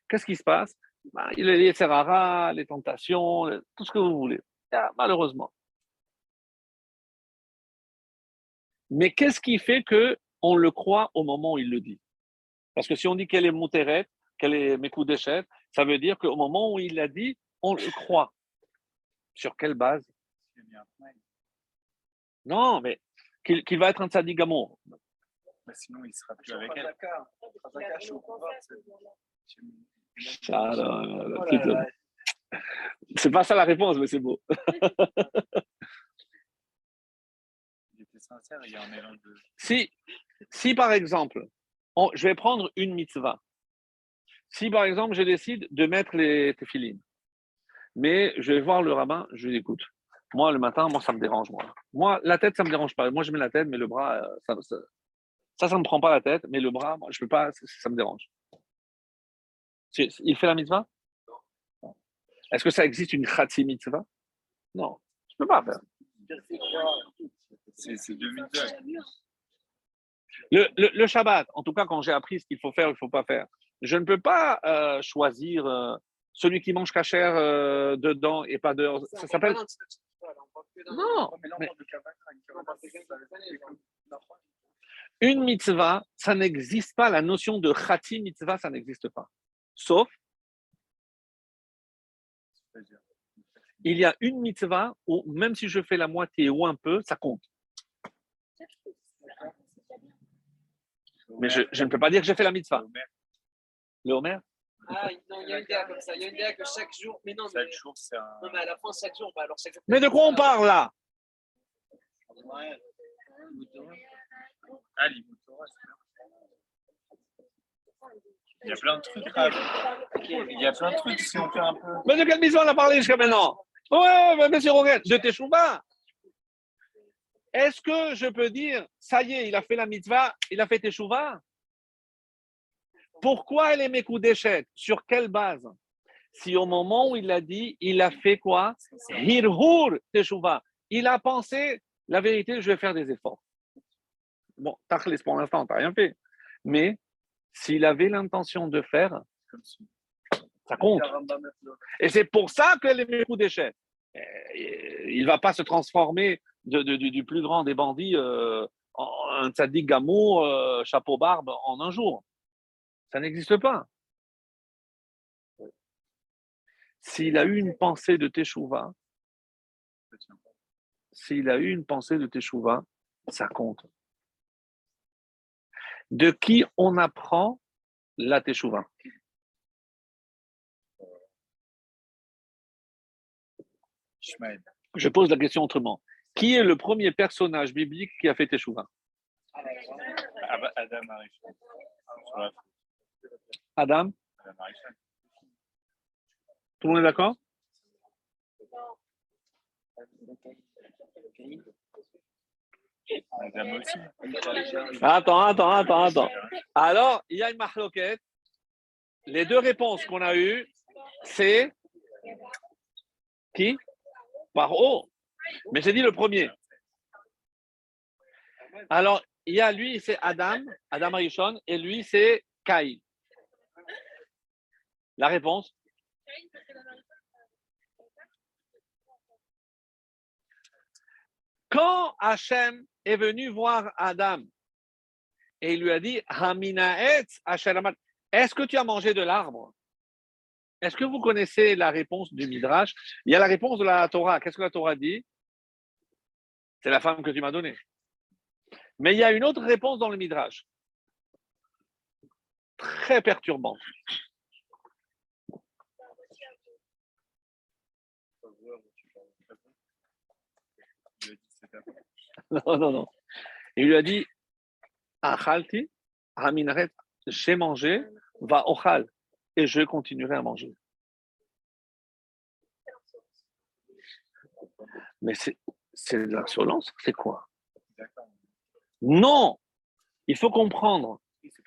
Qu'est-ce qui se passe? Bah, Il y a les serrara, les tentations, tout ce que vous voulez. Ah, malheureusement. Mais qu'est-ce qui fait que on le croit au moment où il le dit? Parce que si on dit qu'elle est mouteret, qu'elle est mekou d'échette, ça veut dire qu'au moment où il l'a dit, on le croit. Sur quelle base? Non, mais qu'il qu'il va être un tzaddik amour. Bah, sinon, il sera plus avec elle. C'est- pas ça la réponse, mais c'est beau. Il était sincère, il y a un mélange de. Si, si par exemple, on- je vais prendre une mitzvah. Si par exemple, je décide de mettre les téphilines, mais je vais voir le rabbin, je lui dis, écoute, moi le matin, moi ça me dérange. Moi, moi la tête, ça me dérange pas. Moi je mets la tête, mais le bras, euh, ça, ça, ça, ça me prend pas la tête, mais le bras, moi je peux pas, ça, ça me dérange. Il fait la mitzvah? Est-ce que ça existe une khatsi mitzvah? Non, je peux pas faire. C'est. Le, le, le Shabbat, en tout cas, quand j'ai appris ce qu'il faut faire, il ne faut pas faire, je ne peux pas euh, choisir euh, celui qui mange cachère euh, dedans et pas dehors. Ça s'appelle. Non, mais une mitzvah, ça n'existe pas. La notion de khati mitzvah, ça n'existe pas. Sauf, il y a une mitzvah où même si je fais la moitié ou un peu, ça compte. Mais je, je ne peux pas dire que j'ai fait la mitzvah. Le Homer Ah, non, il y a une DA comme ça. Il y a une DA que chaque jour. Mais non, mais, Chaque jour, c'est un. non, mais à la fin, chaque jour, bah alors chaque jour. Mais de quoi on parle là? Ah. Il y a plein de trucs là. Il y a plein de trucs si on fait un peu. Mais de quelle mitzvah on a parlé jusqu'à maintenant? Ouais, monsieur Roget, de Teshuvah. Est-ce que je peux dire, ça y est, il a fait la mitzvah, il a fait Teshuvah Pourquoi elle est mes d'échec Sur quelle base? Si au moment où il l'a dit, il a fait quoi? Hirhur Teshuvah. Il a pensé, la vérité, je vais faire des efforts. Bon, Tachlis, pour l'instant, tu n'as rien fait. Mais s'il avait l'intention de faire. Ça compte. Et c'est pour ça que les mes coups d'échec. Euh, Il ne va pas se transformer du, plus grand des bandits euh, en un tzaddik euh, chapeau barbe en un jour. Ça n'existe pas. S'il a eu une pensée de Teshuvah, s'il a eu une pensée de Teshuvah, ça compte. De qui on apprend la Teshuvah Je pose la question autrement. Qui est le premier personnage biblique qui a fait Teshuvah? Adam. Adam? Tout le monde est d'accord? Adam aussi. Attends, attends, attends, attends. Alors, il y a une mahloquette. Les deux réponses qu'on a eues, c'est qui? Par O. Mais j'ai dit le premier. Alors, il y a lui, c'est Adam, Adam Arishon, et lui, c'est Caïn. La réponse? Quand Hachem est venu voir Adam et il lui a dit est-ce que tu as mangé de l'arbre? Est-ce que vous connaissez la réponse du Midrash? Il y a la réponse de la Torah. Qu'est-ce que la Torah dit? C'est la femme que tu m'as donnée. Mais il y a une autre réponse dans le Midrash. Très perturbante. Non, non, non. Il lui a dit Achalti, j'ai mangé, va ochal, et je continuerai à manger. Mais c'est de l'insolence, c'est quoi? Non Il faut comprendre,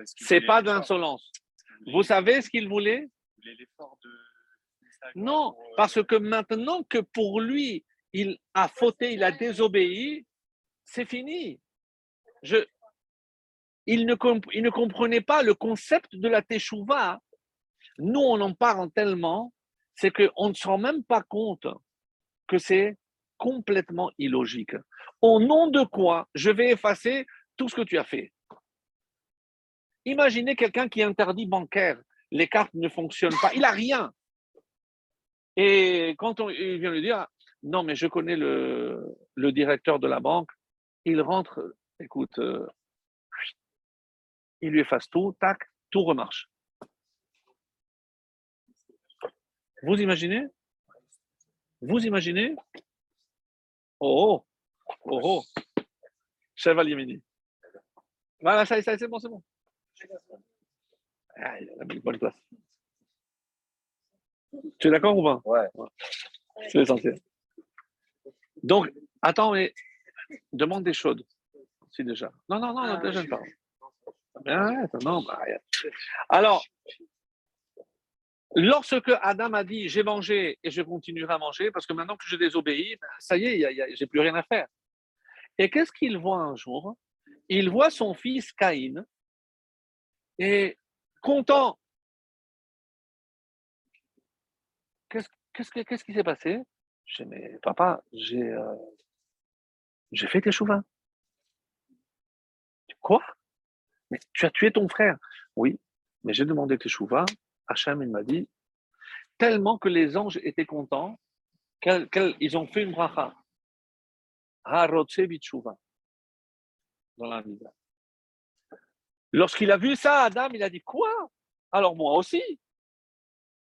c'est pas de l'insolence. Vous savez ce qu'il voulait? Non, parce que maintenant que pour lui, il a fauté, il a désobéi, c'est fini. je, il, ne il ne comprenait pas le concept de la teshuva. Nous, on en parle tellement, c'est qu'on ne se rend même pas compte que c'est complètement illogique. Au nom de quoi je vais effacer tout ce que tu as fait? Imaginez quelqu'un qui interdit bancaire, les cartes ne fonctionnent pas, il n'a rien. Et quand on, il vient lui dire, non, mais je connais le, directeur de la banque, il rentre, écoute, euh, il lui efface tout, tac, tout remarche. Vous imaginez? Vous imaginez? Oh, oh, oh, Cheval Yéméni. Voilà, ça, ça c'est bon, c'est bon. Ah, il a mis une bonne place. Tu es d'accord ou pas? Ouais. C'est l'essentiel. Donc, attends, mais demande des chaudes. Si déjà. Non, non, non, Ah, déjà, je- parle. Non, bah. Alors, lorsque Adam a dit j'ai mangé et je continuerai à manger parce que maintenant que je désobéis, ben, ça y est, j'ai plus rien à faire. Et qu'est-ce qu'il voit un jour? Il voit son fils Caïn et content. Qu'est-ce que- qu'est-ce qui s'est passé? Je dis mais papa, j'ai euh, j'ai fait tes chouvins. Quoi? Mais tu as tué ton frère? Oui, mais j'ai demandé tes chouvins. Hachem, il m'a dit, tellement que les anges étaient contents, qu'elles- qu'elles- ils ont fait une bracha. Dans la Misa. Lorsqu'il a vu ça, Adam, il a dit Quoi? Alors moi aussi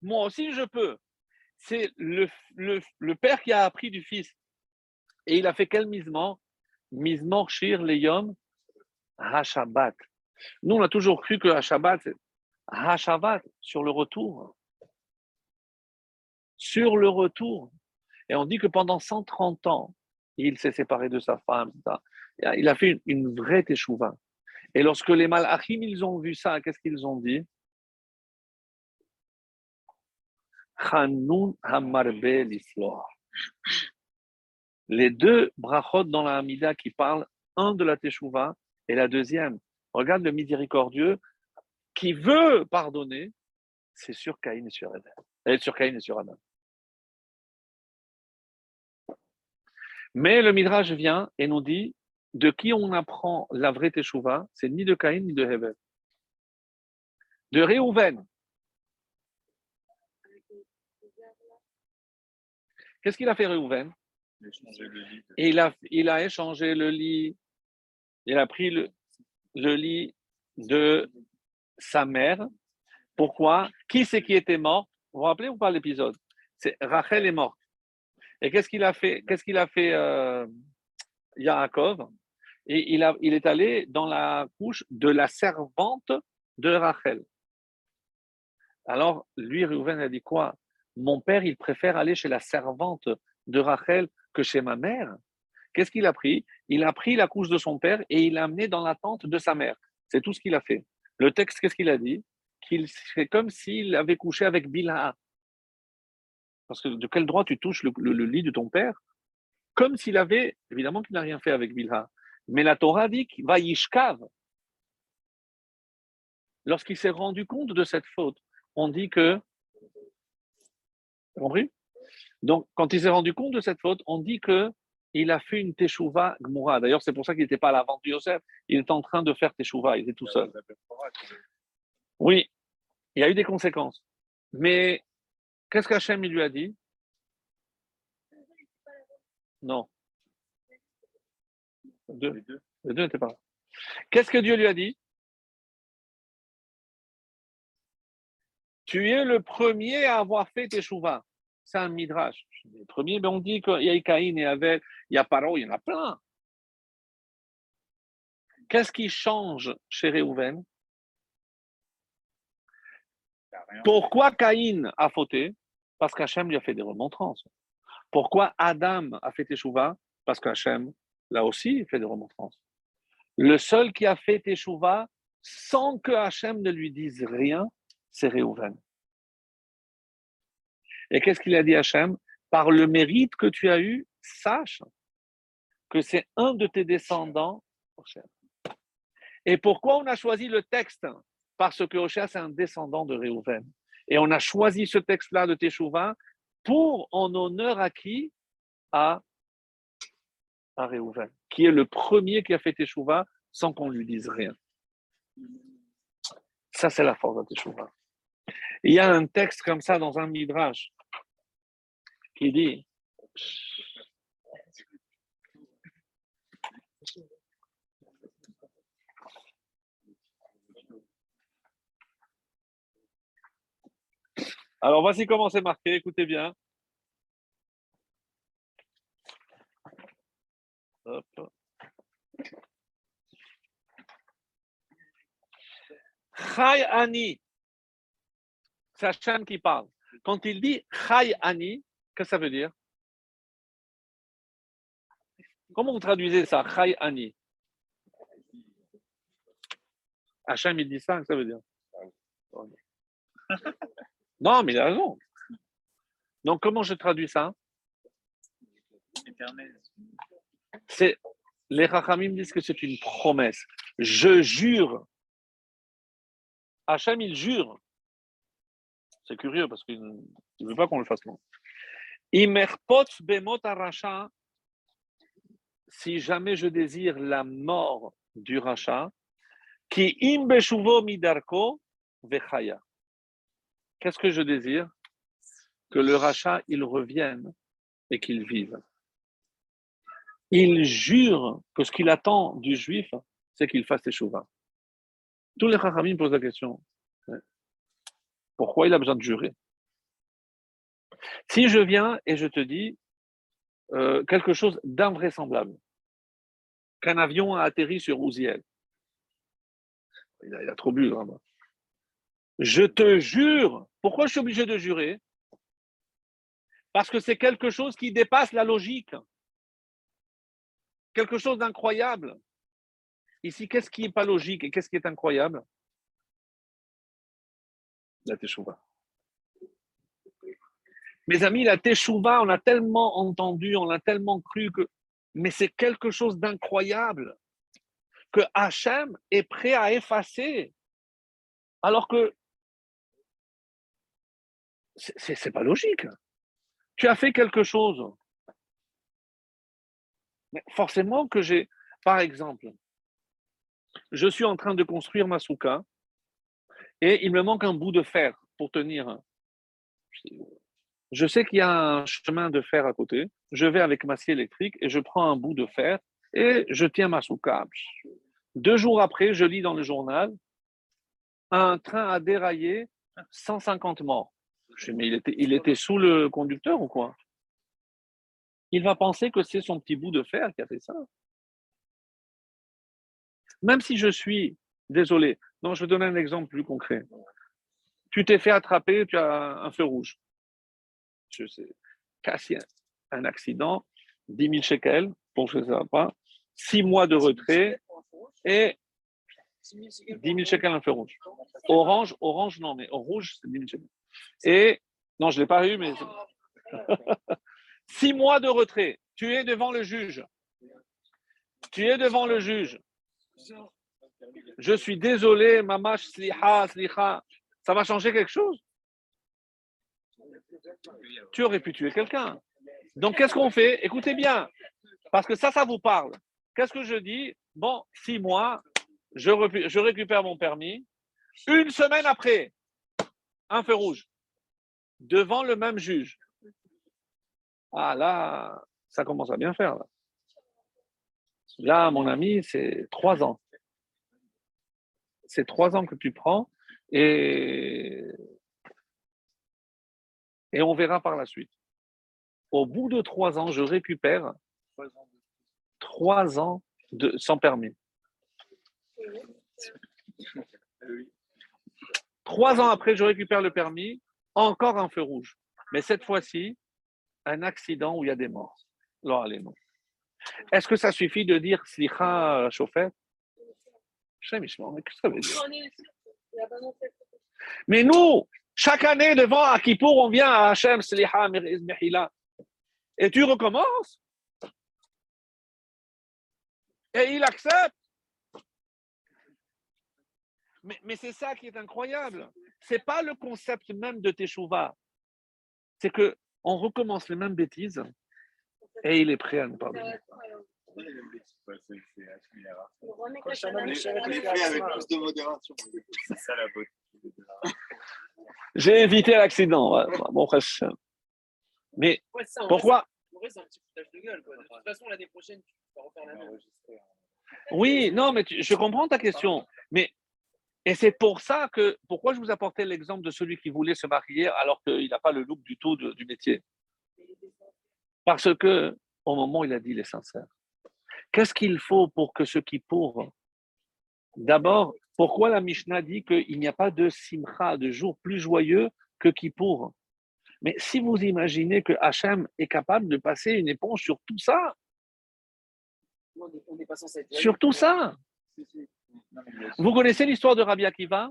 Moi aussi, je peux. C'est le, le, le père qui a appris du fils. Et il a fait quel misement? Misement shir leyom ha-shabbat. Nous, on a toujours cru que ha-shabbat, ha-shabbat, sur le retour. Sur le retour. Et on dit que pendant 130 ans, il s'est séparé de sa femme. Il a fait une, vraie teshuva. Et lorsque les malachim, ils ont vu ça, qu'est-ce qu'ils ont dit? L'isloah. Les deux brachot dans la Hamida qui parlent, un de la teshuva et la deuxième, regarde le miséricordieux qui veut pardonner, c'est sur Caïn et sur. Et sur Caïn et sur Adam. Mais le Midrash vient et nous dit de qui on apprend la vraie teshuva, c'est ni de Caïn ni de Hevel. De Réhouven. Qu'est-ce qu'il a fait Réhouven? Il a il il échangé le lit, il a pris le, le lit de sa mère. Pourquoi? Qui c'est qui était mort? Vous vous rappelez ou pas l'épisode? C'est Rachel est morte. Et qu'est-ce qu'il a fait? Qu'est-ce qu'il a fait euh, Yaakov? Et il, a, il est allé dans la couche de la servante de Rachel. Alors, lui, Reuven a dit quoi? Mon père, il préfère aller chez la servante de Rachel que chez ma mère. Qu'est-ce qu'il a pris? Il a pris la couche de son père et il l'a amené dans la tente de sa mère. C'est tout ce qu'il a fait. Le texte, qu'est-ce qu'il a dit? Qu'il c'est comme s'il avait couché avec Bilha. Parce que de quel droit tu touches le, lit de ton père? Comme s'il avait, évidemment qu'il n'a rien fait avec Bilha. Mais la Torah dit qu'il va yishkav. Lorsqu'il s'est rendu compte de cette faute, on dit que. T'as compris? Donc, quand il s'est rendu compte de cette faute, on dit que il a fait une teshuva gmoura. D'ailleurs, c'est pour ça qu'il n'était pas à la vente de Yosef. Il était en train de faire teshuva. Il était tout seul. Oui, il y a eu des conséquences. Mais qu'est-ce qu'Hachem lui a dit? Non. Deux. Les deux. Les deux n'étaient pas là. Qu'est-ce que Dieu lui a dit? Tu es le premier à avoir fait tes chouvas. C'est un midrash. Le premier, mais on dit qu'il y a Caïn et Avel, il y a Paro, il y en a plein. Qu'est-ce qui change chez Réhouven? Pourquoi Caïn a fauté? Parce qu'Hachem lui a fait des remontrances. Pourquoi Adam a fait Teshuvah? Parce qu'Hachem l'a aussi fait des remontrances. Le seul qui a fait Teshuvah sans que Hachem ne lui dise rien, c'est Réhouven. Et qu'est-ce qu'il a dit Hachem? Par le mérite que tu as eu, sache que c'est un de tes descendants. Et pourquoi on a choisi le texte? Parce que Hoshea, c'est un descendant de Réhouven. Et on a choisi ce texte-là de Teshuvah pour en honneur à qui? À, à Réhouven, qui est le premier qui a fait Teshuvah sans qu'on lui dise rien. Ça, c'est la force de Teshuvah. Il y a un texte comme ça dans un Midrash qui dit Alors voici comment c'est marqué, écoutez bien. C'est Hachem qui parle. Quand il dit Chai Ani, qu'est-ce que ça veut dire? Comment vous traduisez ça, Chai Ani? Hachem, il dit ça, que ça veut dire Non, mais il a raison. Donc, comment je traduis ça? C'est les Rachamim disent que c'est une promesse. Je jure. Hachem, il jure. C'est curieux parce qu'il ne veut pas qu'on le fasse non. Si jamais je désire la mort du rachat, qui midarko vechaya. Qu'est-ce que je désire? Que le rachat, il revienne et qu'il vive. Il jure que ce qu'il attend du juif, c'est qu'il fasse échouva. Tous les rachamim posent la question. Pourquoi il a besoin de jurer? Si je viens et je te dis euh, quelque chose d'invraisemblable, qu'un avion a atterri sur Ouziel, il a, il a trop bu, vraiment. Je te jure. Pourquoi je suis obligé de jurer? Parce que c'est quelque chose qui dépasse la logique. Quelque chose d'incroyable. Ici, qu'est-ce qui n'est pas logique et qu'est-ce qui est incroyable? La teshuva. Mes amis, la teshuva, on a tellement entendu, on a tellement cru que. Mais c'est quelque chose d'incroyable que Hachem est prêt à effacer. Alors que c'est pas logique. Tu as fait quelque chose. Mais forcément que j'ai, par exemple, je suis en train de construire ma souka et il me manque un bout de fer pour tenir. Je sais qu'il y a un chemin de fer à côté. Je vais avec ma scie électrique et je prends un bout de fer et je tiens ma souka. Deux jours après, je lis dans le journal un train a déraillé, 150 morts. Je dis, mais il était, il était sous le conducteur ou quoi? Il va penser que c'est son petit bout de fer qui a fait ça. Même si je suis désolé, non, je vais donner un exemple plus concret. Tu t'es fait attraper, tu as un feu rouge. Je sais, cassé un accident, 10 000 shekels, pour que ça pas, 6 mois de retrait et 10 000 shekels un feu rouge. Orange, orange, non, mais rouge, c'est 10 000 shekels. Et, non, je ne l'ai pas eu, mais. [laughs] Six mois de retrait. Tu es devant le juge. Tu es devant le juge. Je suis désolé, mamash, sliha, sliha. Ça va changer quelque chose? Tu aurais pu tuer quelqu'un. Donc, qu'est-ce qu'on fait? Écoutez bien, parce que ça, ça vous parle. Qu'est-ce que je dis? Bon, six mois, je, récupère mon permis. Une semaine après, un feu rouge, devant le même juge. Ah là, ça commence à bien faire. Là mon ami, c'est trois ans. C'est trois ans que tu prends et, et on verra par la suite. Au bout de trois ans, je récupère trois ans de, sans permis. Trois ans après, je récupère le permis, encore un feu rouge. Mais cette fois-ci, un accident où il y a des morts. Est-ce que ça suffit de dire Slicha chauffeur Mais qu'est-ce que ça veut dire? Mais nous, chaque année devant Akipour, on vient à Hachem Slicha Mehila. Et tu recommences? Et il accepte? Mais, mais c'est ça qui est incroyable. C'est pas le concept même de Teshuvah. C'est que on recommence les mêmes bêtises et il est prêt à nous pardonner. Fait avec là, plus de modération. C'est ça la beauté. [laughs] J'ai évité l'accident. Bon. Mais pourquoi c'est- En vrai, c'est un petit foutage de gueule. Quoi. De toute façon, l'année prochaine, tu vas refaire la même. Oui, non, mais tu- je comprends ta question. Mais et c'est pour ça que pourquoi je vous apportais l'exemple de celui qui voulait se marier alors qu'il n'a pas le look du tout de- du métier? Parce que au moment où il a dit il est sincère. Qu'est-ce qu'il faut pour que ce qui pour D'abord, pourquoi la Mishnah dit qu'il n'y a pas de simcha, de jour plus joyeux que Kippour Mais si vous imaginez que Hachem est capable de passer une éponge sur tout ça, On est- On n'est pas censé être. sur tout ça, Vous connaissez l'histoire de Rabbi Akiva?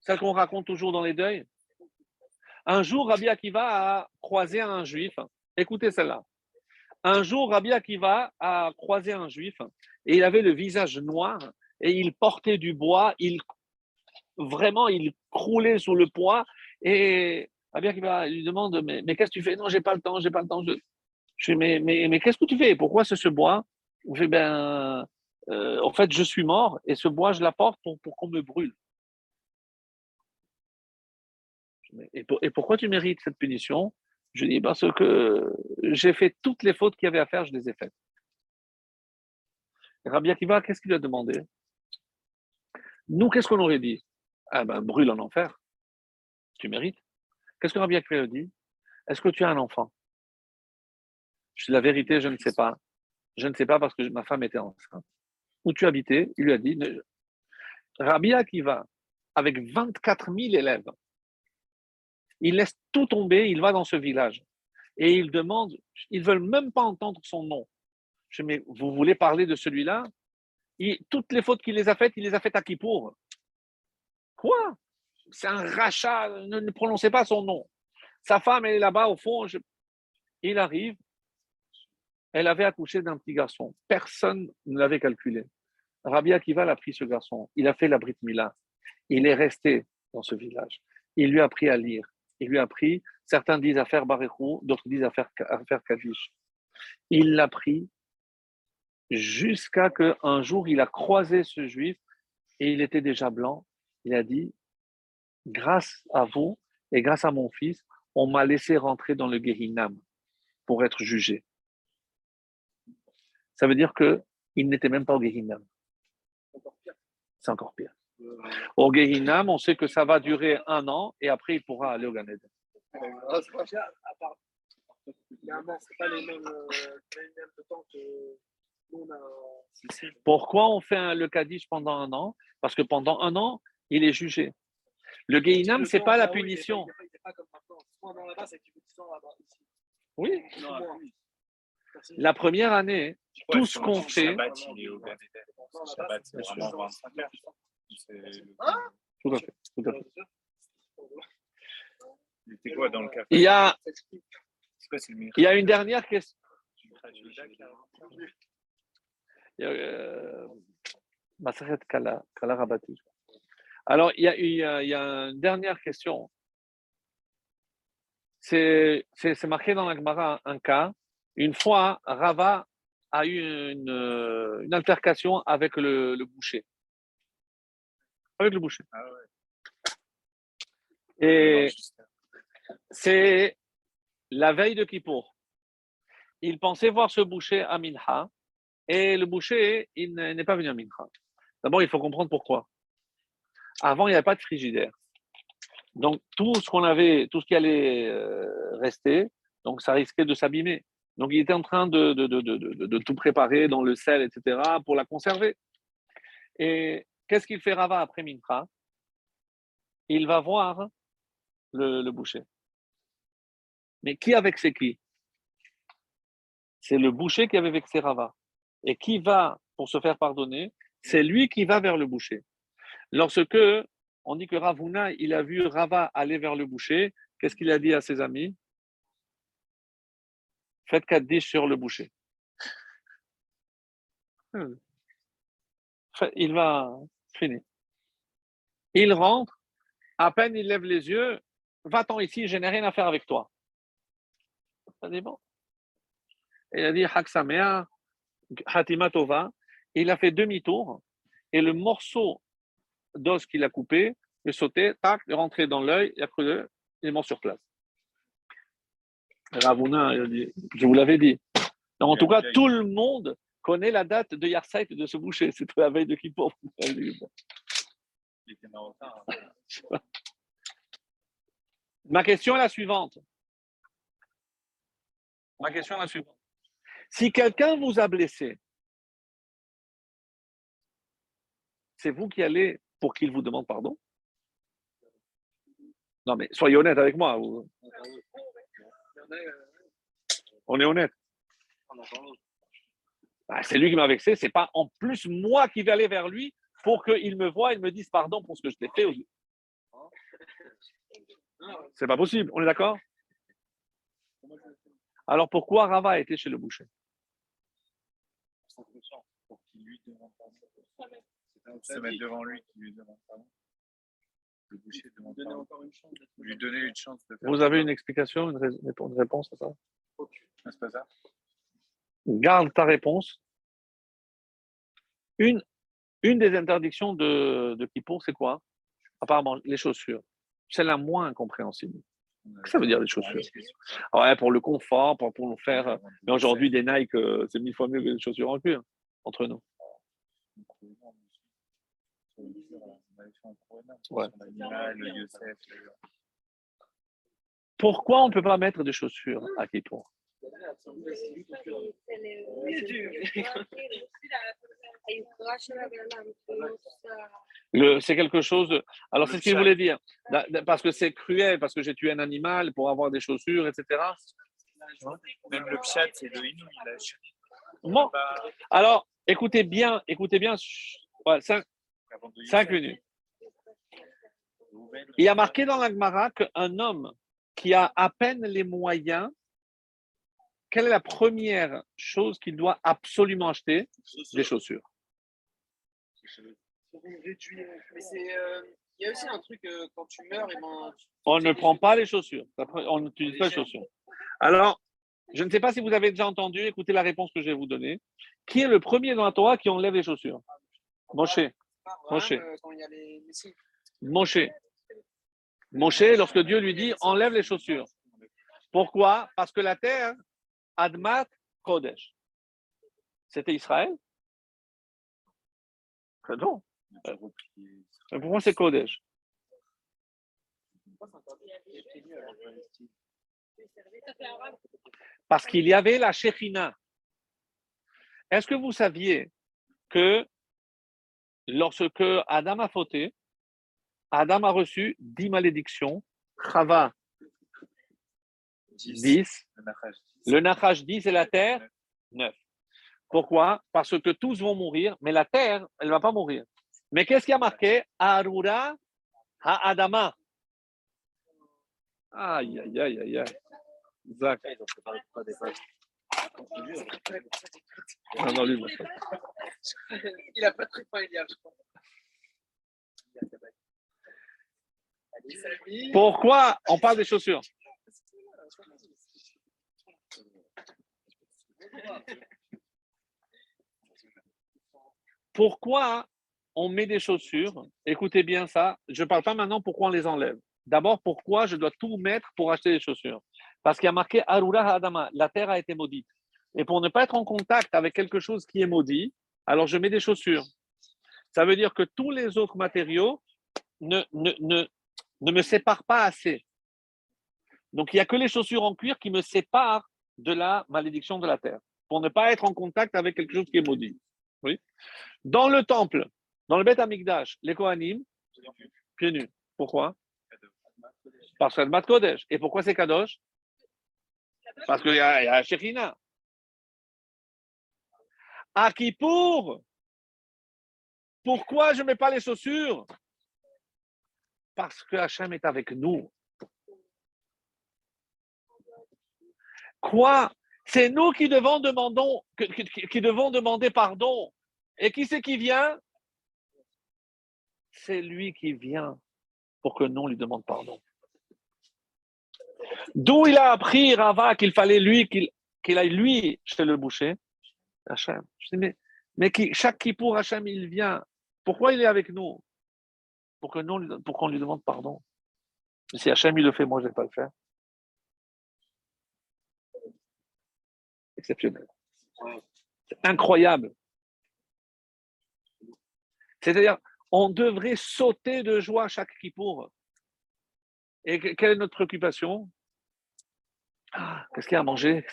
Celle qu'on raconte toujours dans les deuils? Un jour, Rabbi Akiva a croisé un juif. Écoutez celle-là. Un jour, Rabbi Akiva a croisé un juif et il avait le visage noir et il portait du bois. Il, vraiment, il croulait sous le poids. Et Rabbi Akiva lui demande Mais, qu'est-ce que tu fais? Non, j'ai pas le temps, j'ai pas le temps. Je, je dis Mais, mais, qu'est-ce que tu fais? Pourquoi c'est ce bois? Fait Ben. Euh, en fait, je suis mort et ce bois, je l'apporte pour, qu'on me brûle. Je et pourquoi tu mérites cette punition? Je dis parce que j'ai fait toutes les fautes qu'il y avait à faire, je les ai faites. Rabbi Akiva, qu'est-ce qu'il a demandé? Nous, qu'est-ce qu'on aurait dit? Ah ben, brûle en enfer. Tu mérites. Qu'est-ce que Rabbi Akiva dit? Est-ce que tu as un enfant? Je dis la vérité, je ne sais pas. Je ne sais pas parce que ma femme était enceinte où tu habitais, il lui a dit, ne- Rabbi Akiva, avec 24 000 élèves, il laisse tout tomber, il va dans ce village et il demande, ils veulent même pas entendre son nom. Je dis, mais vous voulez parler de celui-là? Il- Toutes les fautes qu'il les a faites, il les a faites à Kippour. Quoi? C'est un rachat, ne, prononcez pas son nom. Sa femme, elle est là-bas au fond. Il arrive, elle avait accouché d'un petit garçon. Personne ne l'avait calculé. Rabbi Akiva a pris ce garçon. Il a fait la Brit Mila. Il est resté dans ce village. Il lui a appris à lire. Il lui a appris, certains disent à faire Barechou, d'autres disent à faire, à faire Kaddish. Il l'a pris jusqu'à qu'un jour, il a croisé ce juif et il était déjà blanc. Il a dit, grâce à vous et grâce à mon fils, on m'a laissé rentrer dans le Gehinam pour être jugé. Ça veut dire qu'il n'était même pas au Gehinam. C'est encore pire. Au Gehinam, on sait que ça va durer un an et après il pourra aller au Gan Eden. Euh, a. Pourquoi on fait un- le Kaddish pendant un an? Parce que pendant un an, il est jugé. Le Gehinam, c'est temps, pas la punition. Il n'est pas, il est pas comme maintenant. Soit un an là-bas, c'est que tu fais 10 ans là-bas. Ici. Oui. La première année, tout ce qu'on fait, Shabbat, il est au Gan Eden. Le Shabbat, c'est Bien sûr. vraiment 25 heures. C'est le- tout à fait, tout à fait. Il était quoi dans le café Il y a, il y a une dernière question. miracle Il y a, euh, Maseret Kala, Kala Rabati. Alors, il y, a, il, y a, il y a une dernière question. C'est c'est- c'est marqué dans la Gemara un cas. Une fois, Rava a eu une, euh, une altercation avec le, le boucher. Avec le boucher. Ah ouais. Et c'est la veille de Kippour. Il pensait voir ce boucher à Minha et le boucher, il n'est pas venu à Minha. D'abord, il faut comprendre pourquoi. Avant, il n'y avait pas de frigidaire. Donc, tout ce qu'on avait, tout ce qui allait euh, rester, donc ça risquait de s'abîmer. Donc, il était en train de, de, de- de tout préparer dans le sel, etc., pour la conserver. Et qu'est-ce qu'il fait Rava après Mincha? Il va voir le, le boucher. Mais qui a vexé qui? C'est le boucher qui avait vexé Rava. Et qui va, pour se faire pardonner, c'est lui qui va vers le boucher. Lorsque on dit que Ravuna, il a vu Rava aller vers le boucher, qu'est-ce qu'il a dit à ses amis? Faites Kaddish sur le boucher. Hmm. Il va. Il rentre, à peine il lève les yeux, va-t'en ici, je n'ai rien à faire avec toi. Et il a dit Haksamea, Hatima Tova. Il a fait demi-tour et le morceau d'os qu'il a coupé est sauté, tac, est rentré dans l'œil, il a cru le- il est mort sur place. Ravuna, il je vous l'avais dit. En Il tout cas, il tout le monde connaît la date de Yarsait de ce boucher. C'était la veille de Kippour. Marocain. hein. [laughs] Ma question est la suivante. Ma question est la suivante. Si quelqu'un vous a blessé, c'est vous qui allez pour qu'il vous demande pardon? Non, mais soyez honnête avec moi. vous- euh, On est honnête. Bah, c'est lui qui m'a vexé. C'est pas en plus moi qui vais aller vers lui pour qu'il me voie et me dise pardon pour ce que je t'ai fait. Ouais. C'est pas possible. On est d'accord? Alors pourquoi Rava a été chez le boucher? Pour qu'il lui demande pardon. C'est se mettre devant lui qui lui demande pardon. Le boucher demande pardon. Lui donner une chance de faire. Vous avez une explication, une réponse à ça? Ah, C'est pas ça? Garde ta réponse. Une, une des interdictions de, de Kippour, c'est quoi? Apparemment, les chaussures. C'est la moins incompréhensible. Qu'est-ce que ça veut dire, les chaussures? Ouais, pour le confort, pour, pour nous faire. Mais aujourd'hui, des Nike, euh, c'est mille fois mieux que des chaussures en cuir, entre nous. Ouais. Pourquoi on ne peut pas mettre des chaussures à Kippour? C'est quelque chose. de- Alors, c'est ce qu'il chat. voulait dire. Parce que c'est cruel, parce que j'ai tué un animal pour avoir des chaussures, etc. Même le pchat, c'est le inou. Bon. Alors, écoutez bien, écoutez bien. ouais, cinq, cinq minutes. Il y a marqué dans la Gemara qu'un homme qui a à peine les moyens, quelle est la première chose qu'il doit absolument acheter? Des chaussures. Mais c'est, euh, il y a aussi un truc, euh, quand tu meurs, et ben, tu- On ne prend pas les chaussures. Après, On n'utilise pas les chaussures. Alors, je ne sais pas si vous avez déjà entendu, écoutez la réponse que je vais vous donner. Qui est le premier dans la Torah qui enlève les chaussures? Moshe. Moshe. euh. Moshe. Moshe, lorsque Dieu lui dit enlève les chaussures. Pourquoi? Parce que la terre, Admat Kodesh. C'était Israël? Ah Non. Mais Pourquoi c'est Kodesh Parce qu'il y avait la Shekhinah. Est-ce que vous saviez que lorsque Adam a fauté, Adam a reçu dix malédictions, Chava 10, le Nachash 10 et la terre 9. Pourquoi? Parce que tous vont mourir, mais la terre, elle ne va pas mourir. Mais qu'est-ce qui a marqué? Arura ha-Adama. Aïe, aïe, aïe, aïe, aïe. Zach. Non, non, lui, moi, ça. Il a pas très faim, il y a, je crois. Salut. Pourquoi on parle des chaussures? Pourquoi on met des chaussures? Écoutez bien ça. Je ne parle pas maintenant pourquoi on les enlève. D'abord, pourquoi je dois tout mettre pour acheter des chaussures? Parce qu'il y a marqué Arura Adama, la terre a été maudite. Et pour ne pas être en contact avec quelque chose qui est maudit, alors je mets des chaussures. Ça veut dire que tous les autres matériaux ne, ne, me séparent pas assez. Donc il n'y a que les chaussures en cuir qui me séparent de la malédiction de la terre, pour ne pas être en contact avec quelque chose qui est maudit. Oui. Dans le temple, dans le Beth Amikdash, les Kohanim, pieds nus. Pourquoi? Parce que c'est Admat Kodesh. Et pourquoi c'est Kadosh? Parce qu'il y a, y a Shekhina. À Kippour, pourquoi je ne mets pas les chaussures? Parce que Hachem est avec nous. Quoi C'est nous qui devons, demander pardon. Et qui c'est qui vient? C'est lui qui vient pour que nous lui demande pardon. D'où il a appris, Rava, qu'il fallait lui, qu'il aille lui chez le boucher? Hachem. Mais, mais qui, chaque Kippour, Hachem, il vient. Pourquoi il est avec Pour nous, pour qu'on lui demande pardon. Si Hachem, il le fait, moi, je ne vais pas le faire. C'est incroyable. C'est-à-dire, on devrait sauter de joie chaque Kippour. Et quelle est notre préoccupation? Ah, Qu'est-ce qu'il y a à manger?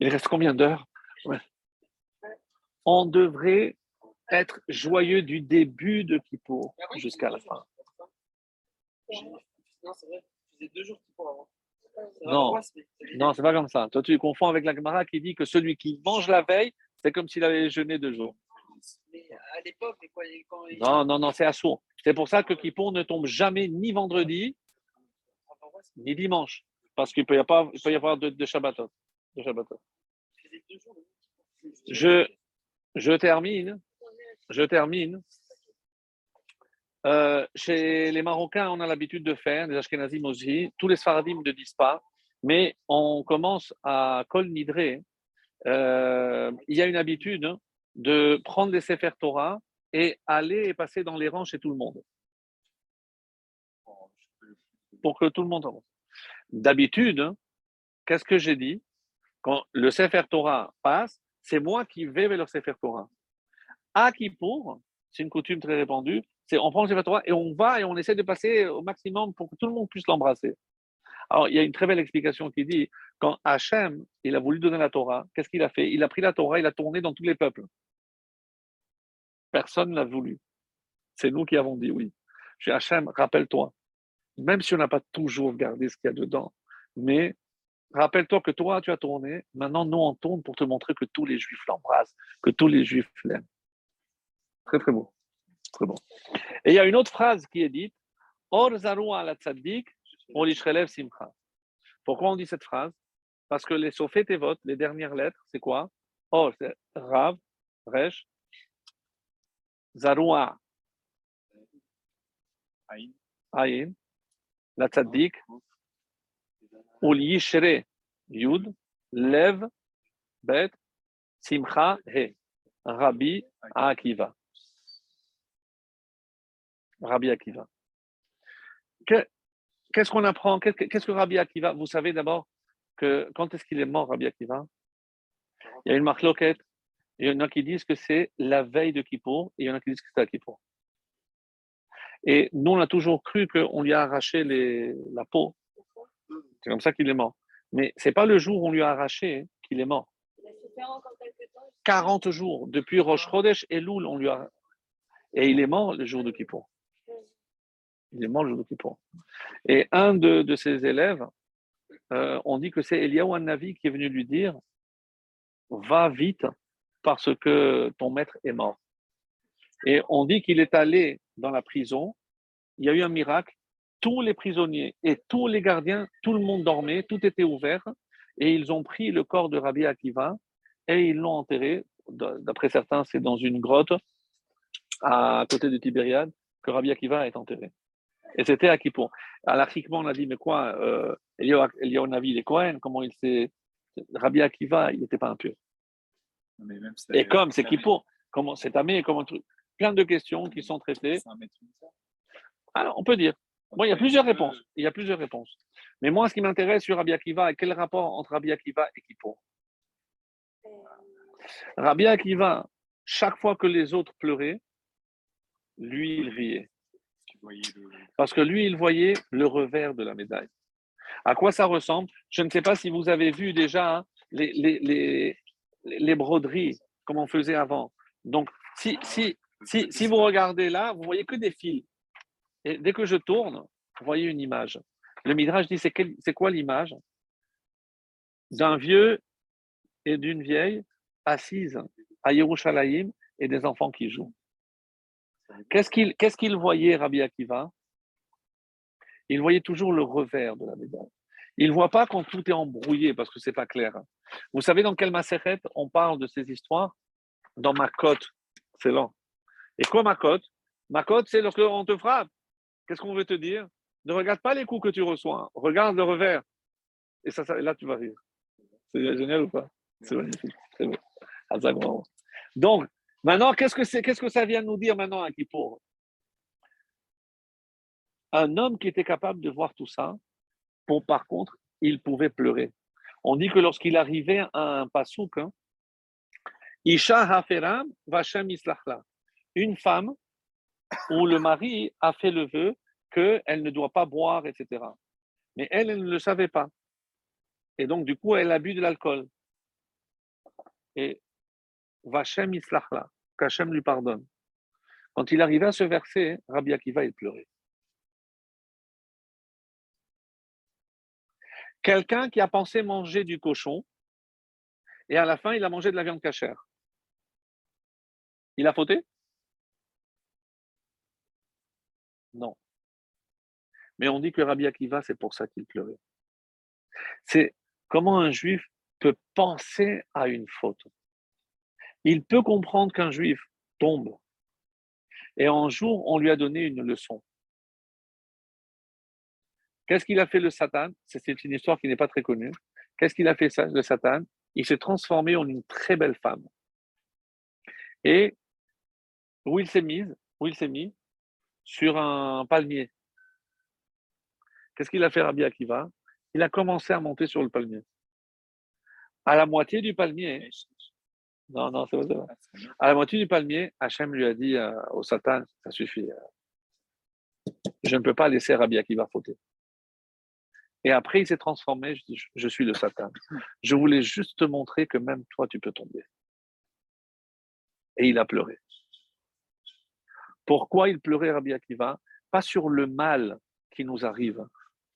Il reste combien d'heures? On devrait être joyeux du début de Kippour jusqu'à la fin. Non, non, c'est pas comme ça. Toi, tu confonds avec la Gemara qui dit que celui qui mange la veille, c'est comme s'il avait jeûné deux jours. Mais à l'époque, quand, quand il- Non, non, non, c'est assourd. C'est pour ça que Kippour ne tombe jamais ni vendredi, ni dimanche. Parce qu'il peut y avoir, il peut y avoir de, de Shabbatot. De je termine. Je termine. Euh, chez les Marocains, on a l'habitude de faire, les Ashkenazim aussi, tous les Sfaradim ne disent pas, mais on commence à Kol euh, il y a une habitude de prendre les Sefer Torah et aller et passer dans les rangs chez tout le monde. Pour que tout le monde avance. D'habitude, qu'est-ce que j'ai dit? Quand le Sefer Torah passe, c'est moi qui vais vers le Sefer Torah. À Kippour, c'est une coutume très répandue, on prend le Torah et on va et on essaie de passer au maximum pour que tout le monde puisse l'embrasser. Alors, il y a une très belle explication qui dit quand Hachem, il a voulu donner la Torah, qu'est-ce qu'il a fait? Il a pris la Torah, il a tourné dans tous les peuples. Personne ne l'a voulu. C'est nous qui avons dit oui. Je dis Hachem, rappelle-toi, même si on n'a pas toujours gardé ce qu'il y a dedans, mais rappelle-toi que toi, tu as tourné, maintenant nous on tourne pour te montrer que tous les juifs l'embrassent, que tous les juifs l'aiment. Très très beau. Très bon. Et il y a une autre phrase qui est dite Or zarua la tzaddik, on l'ishrelev simcha. Pourquoi on dit cette phrase? Parce que les sofet et les dernières lettres, c'est quoi? Or, c'est Rav, Resh, Zarua, Aïn. La tzaddik, ou l'yishre, Yud, Lev, Bet, Simcha, He, Rabbi Akiva. Rabbi Akiva. Que- Qu'est-ce qu'on apprend? Qu'est-ce que- Rabbi Akiva? Vous savez d'abord que quand est-ce qu'il est mort, Rabbi Akiva? Il y a une marque loquette. Il y en a qui disent que c'est la veille de Kippour et il y en a qui disent que c'est à Kippour. Et nous, on a toujours cru qu'on lui a arraché la peau. C'est comme ça qu'il est mort. Mais c'est pas le jour où on lui a arraché qu'il est mort. 40 jours, depuis Rosh Chodesh et Loul, on lui a. Et il est mort le jour de Kippour. Il mort le Kippour. Et un de, ses élèves, euh, on dit que c'est Eliyahu Navi qui est venu lui dire Va vite parce que ton maître est mort. Et on dit qu'il est allé dans la prison. Il y a eu un miracle. Tous les prisonniers et tous les gardiens, tout le monde dormait, tout était ouvert. Et ils ont pris le corps de Rabbi Akiva et ils l'ont enterré. D'après certains, c'est dans une grotte à côté de Tibériade que Rabbi Akiva est enterré. Et c'était à Kippour. Alachiquement, on a dit, mais quoi, euh, Eliyahu Eliyahu Navi, il est Cohen, comment il s'est. Rabbi Akiva, il n'était pas impur. Mais même ça- Et comme c'est Kippour, comment c'est tamé, comment truc. Plein de questions qui sont traitées. Alors, on peut dire. Bon, il y a plusieurs réponses. Il y a plusieurs réponses. Mais moi, ce qui m'intéresse sur Rabbi Akiva, quel rapport entre Rabbi Akiva et Kippour Rabbi Akiva, chaque fois que les autres pleuraient, lui, il riait. Parce que lui, il voyait le revers de la médaille. À quoi ça ressemble? Je ne sais pas si vous avez vu déjà hein, les, les, les, les broderies, comme on faisait avant. Donc, si, si, si, si vous regardez là, vous voyez que des fils. Et dès que je tourne, vous voyez une image. Le Midrash dit c'est c'est quoi l'image? D'un vieux et d'une vieille assise à Yerushalayim et des enfants qui jouent. Qu'est-ce qu'il voyait, Rabbi Akiva? Il voyait toujours le revers de la médaille. Il ne voit pas quand tout est embrouillé parce que c'est pas clair. Vous savez dans quel Maseret on parle de ces histoires? Dans Makot, c'est lent. Et quoi Makot? Makot, c'est lorsqu'on te frappe. Qu'est-ce qu'on veut te dire? Ne regarde pas les coups que tu reçois, regarde le revers. Et ça, là, tu vas rire. C'est génial ou pas? C'est magnifique. Très beau. Bravo. Donc, maintenant, qu'est-ce que, qu'est-ce que ça vient nous dire maintenant à Kippour Un homme qui était capable de voir tout ça, par contre, il pouvait pleurer. On dit que lorsqu'il arrivait à un pasouk, hein, Isha haferam vashem islachla. Une femme où le mari a fait le vœu qu'elle ne doit pas boire, etc. Mais elle, elle ne le savait pas. Et donc, du coup, elle a bu de l'alcool. Et Vachem Islachla, qu'Hachem lui pardonne. Quand il arrivait à ce verset, Rabbi Akiva, il pleurait. Quelqu'un qui a pensé manger du cochon, et à la fin, il a mangé de la viande cachère. Il a fauté? Non. Mais on dit que Rabbi Akiva, c'est pour ça qu'il pleurait. C'est comment un juif peut penser à une faute? Il peut comprendre qu'un juif tombe. Et un jour, on lui a donné une leçon. Qu'est-ce qu'il a fait le Satan? C'est une histoire qui n'est pas très connue. Qu'est-ce qu'il a fait le Satan? Il s'est transformé en une très belle femme. Et où il s'est mis Où il s'est mis? Sur un palmier. Qu'est-ce qu'il a fait Rabbi Akiva? Il a commencé à monter sur le palmier. À la moitié du palmier, non, non, c'est pas ça. À la moitié du palmier, Hachem lui a dit euh, au Satan, ça suffit. euh, je ne peux pas laisser Rabbi Akiva fauter. Et après, il s'est transformé, je dis, je- je suis le Satan. Je voulais juste te montrer que même toi, tu peux tomber. Et il a pleuré. Pourquoi il pleurait, Rabbi Akiva? Pas sur le mal qui nous arrive,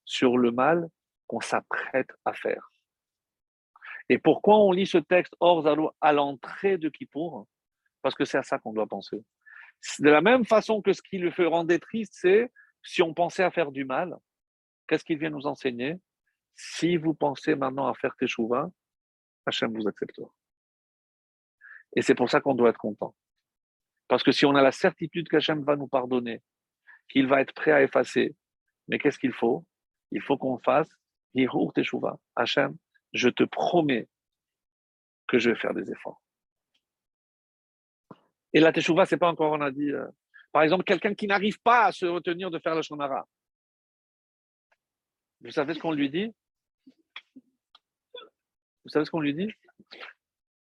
sur le mal qu'on s'apprête à faire. Et pourquoi on lit ce texte hors à l'entrée de Kippour Parce que c'est à ça qu'on doit penser. De la même façon que ce qui le fait rendait triste, c'est si on pensait à faire du mal, qu'est-ce qu'il vient nous enseigner? Si vous pensez maintenant à faire Teshuvah, Hachem vous acceptera. Et c'est pour ça qu'on doit être content. Parce que si on a la certitude qu'Hachem va nous pardonner, qu'il va être prêt à effacer, mais qu'est-ce qu'il faut? Il faut qu'on fasse Yirur Teshuvah. Hachem, je te promets que je vais faire des efforts. Et la Teshuvah, c'est pas encore, on a dit, euh, par exemple, quelqu'un qui n'arrive pas à se retenir de faire le Shonara. Vous savez ce qu'on lui dit? Vous savez ce qu'on lui dit?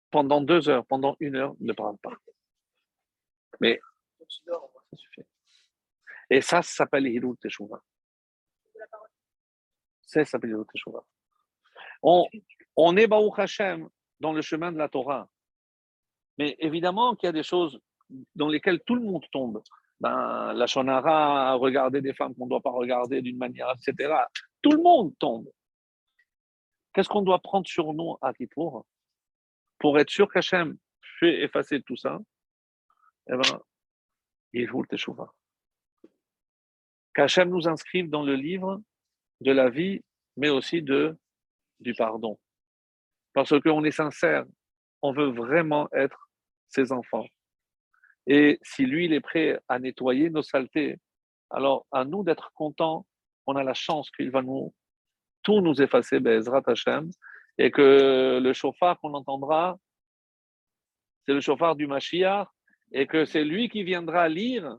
Pendant deux heures, pendant une heure, ne parle pas. Mais. Et ça, ça s'appelle Hirut Teshuvah. Ça, ça s'appelle Hirut. On, est Baruch Hashem dans le chemin de la Torah. Mais évidemment qu'il y a des choses dans lesquelles tout le monde tombe. Ben, la Shonara, regarder des femmes qu'on ne doit pas regarder d'une manière, etc. Tout le monde tombe. Qu'est-ce qu'on doit prendre sur nous à Kippour pour être sûr qu'Hachem fait effacer tout ça? Eh bien, il faut le Teshuvah. Qu'Hachem nous inscrive dans le livre de la vie, mais aussi de, du pardon. Parce qu'on est sincère, on veut vraiment être ses enfants. Et si lui, il est prêt à nettoyer nos saletés, alors à nous d'être contents, on a la chance qu'il va nous tout nous effacer, Bezrat Hashem, et que le chauffard qu'on entendra, c'est le chauffard du Mashiach, et que c'est lui qui viendra lire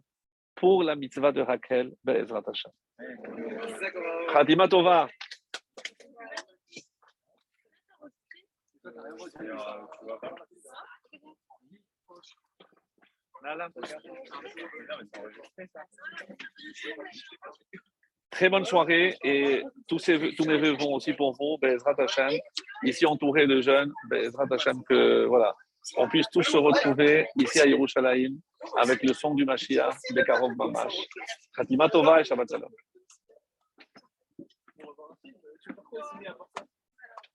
pour la mitzvah de Raquel, Bezrat Hashem. Khatima Tova. Très bonne soirée et tous, ces tous mes vœux vont aussi pour vous. Ici entouré de jeunes, que voilà, on puisse tous se retrouver ici à Yerushalayim avec le son du Mashiach, Bekarov Mamash. Khatima Tova et Shabbat Shalom.